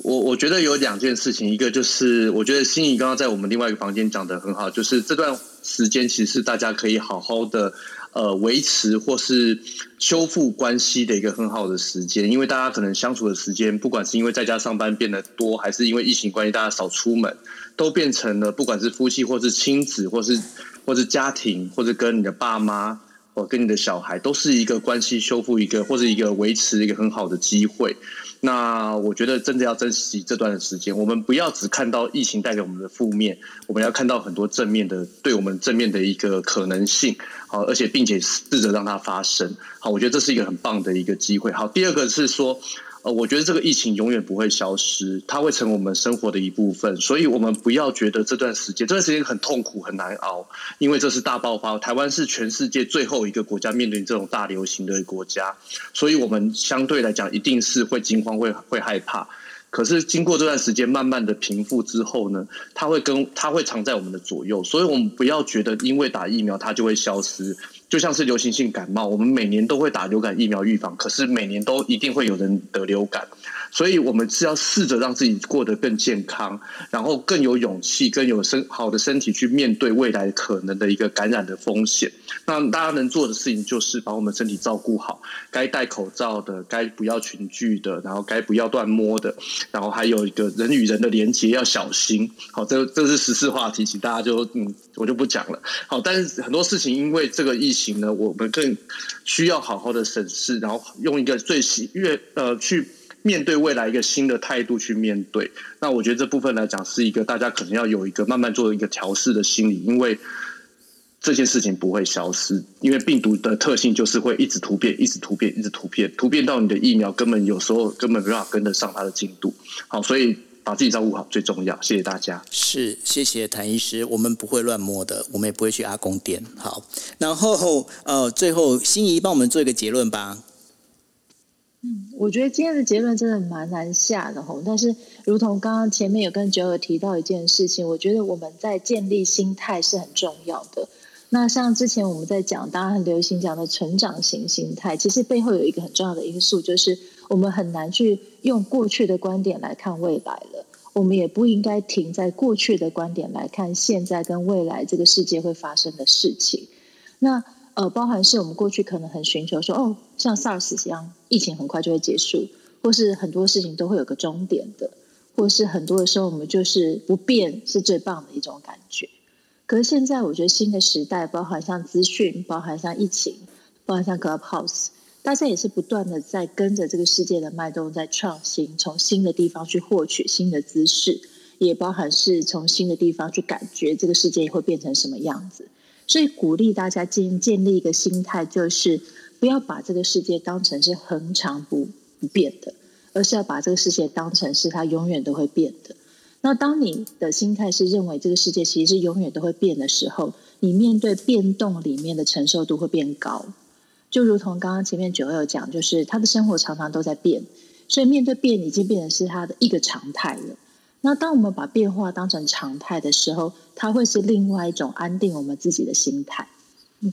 我我觉得有两件事情，一个就是我觉得心仪刚刚在我们另外一个房间讲的很好，就是这段时间其实是大家可以好好的呃维持或是修复关系的一个很好的时间，因为大家可能相处的时间，不管是因为在家上班变得多，还是因为疫情关系大家少出门，都变成了不管是夫妻或是亲子，或是或是家庭，或者跟你的爸妈或跟你的小孩，都是一个关系修复一个或者一个维持一个很好的机会。那我觉得真的要珍惜这段时间，我们不要只看到疫情带给我们的负面，我们要看到很多正面的，对我们正面的一个可能性，好，而且并且试着让它发生，好，我觉得这是一个很棒的一个机会。好，第二个是说。呃，我觉得这个疫情永远不会消失，它会成为我们生活的一部分，所以我们不要觉得这段时间，这段时间很痛苦很难熬，因为这是大爆发，台湾是全世界最后一个国家面对这种大流行的国家，所以我们相对来讲一定是会惊慌、会会害怕。可是经过这段时间慢慢的平复之后呢，它会跟它会藏在我们的左右，所以我们不要觉得因为打疫苗它就会消失，就像是流行性感冒，我们每年都会打流感疫苗预防，可是每年都一定会有人得流感。所以我们是要试着让自己过得更健康，然后更有勇气、更有身好的身体去面对未来可能的一个感染的风险。那大家能做的事情就是把我们身体照顾好，该戴口罩的，该不要群聚的，然后该不要乱摸的，然后还有一个人与人的连接要小心。好，这这是十四话题，请大家就嗯，我就不讲了。好，但是很多事情因为这个疫情呢，我们更需要好好的审视，然后用一个最喜悦呃去。面对未来一个新的态度去面对，那我觉得这部分来讲是一个大家可能要有一个慢慢做一个调试的心理，因为这件事情不会消失，因为病毒的特性就是会一直突变，一直突变，一直突变，突变到你的疫苗根本有时候根本没办法跟得上它的进度。好，所以把自己照顾好最重要。谢谢大家。是，谢谢谭医师，我们不会乱摸的，我们也不会去阿公店。好，然后呃，最后心仪帮我们做一个结论吧。嗯，我觉得今天的结论真的蛮难下的吼。但是，如同刚刚前面有跟九友提到一件事情，我觉得我们在建立心态是很重要的。那像之前我们在讲，大家很流行讲的成长型心态，其实背后有一个很重要的因素，就是我们很难去用过去的观点来看未来了。我们也不应该停在过去的观点来看现在跟未来这个世界会发生的事情。那呃，包含是我们过去可能很寻求说，哦，像 SARS 一样，疫情很快就会结束，或是很多事情都会有个终点的，或是很多的时候我们就是不变是最棒的一种感觉。可是现在我觉得新的时代，包含像资讯，包含像疫情，包含像 Clubhouse，大家也是不断的在跟着这个世界的脉动在创新，从新的地方去获取新的知识，也包含是从新的地方去感觉这个世界会变成什么样子。所以鼓励大家建建立一个心态，就是不要把这个世界当成是恒常不不变的，而是要把这个世界当成是它永远都会变的。那当你的心态是认为这个世界其实是永远都会变的时候，你面对变动里面的承受度会变高。就如同刚刚前面九有讲，就是他的生活常常都在变，所以面对变已经变成是他的一个常态了。那当我们把变化当成常态的时候，它会是另外一种安定我们自己的心态。嗯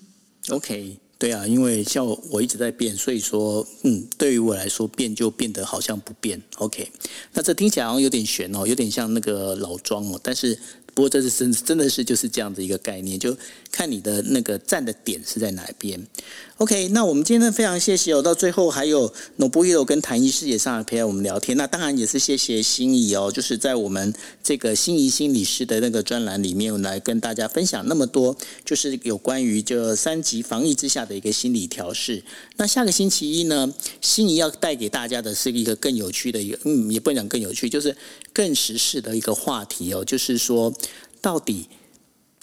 ，OK，对啊，因为像我一直在变，所以说，嗯，对于我来说，变就变得好像不变。OK，那这听起来好像有点悬哦，有点像那个老庄哦，但是。不过这是真真的是就是这样的一个概念，就看你的那个站的点是在哪边。OK，那我们今天非常谢谢哦，到最后还有 Nobuhiro 跟谭医师也上来陪我们聊天。那当然也是谢谢心仪哦，就是在我们这个心仪心理师的那个专栏里面来跟大家分享那么多，就是有关于这三级防疫之下的一个心理调试。那下个星期一呢，心仪要带给大家的是一个更有趣的一个，嗯，也不能讲更有趣，就是更时事的一个话题哦，就是说。到底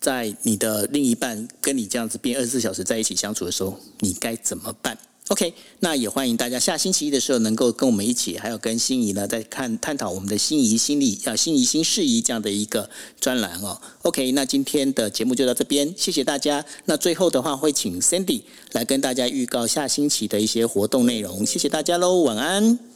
在你的另一半跟你这样子变二十四小时在一起相处的时候，你该怎么办？OK，那也欢迎大家下星期一的时候能够跟我们一起，还有跟心仪呢，在看探讨我们的心仪心理啊，心仪新事宜这样的一个专栏哦。OK，那今天的节目就到这边，谢谢大家。那最后的话会请 Cindy 来跟大家预告下星期的一些活动内容，谢谢大家喽，晚安。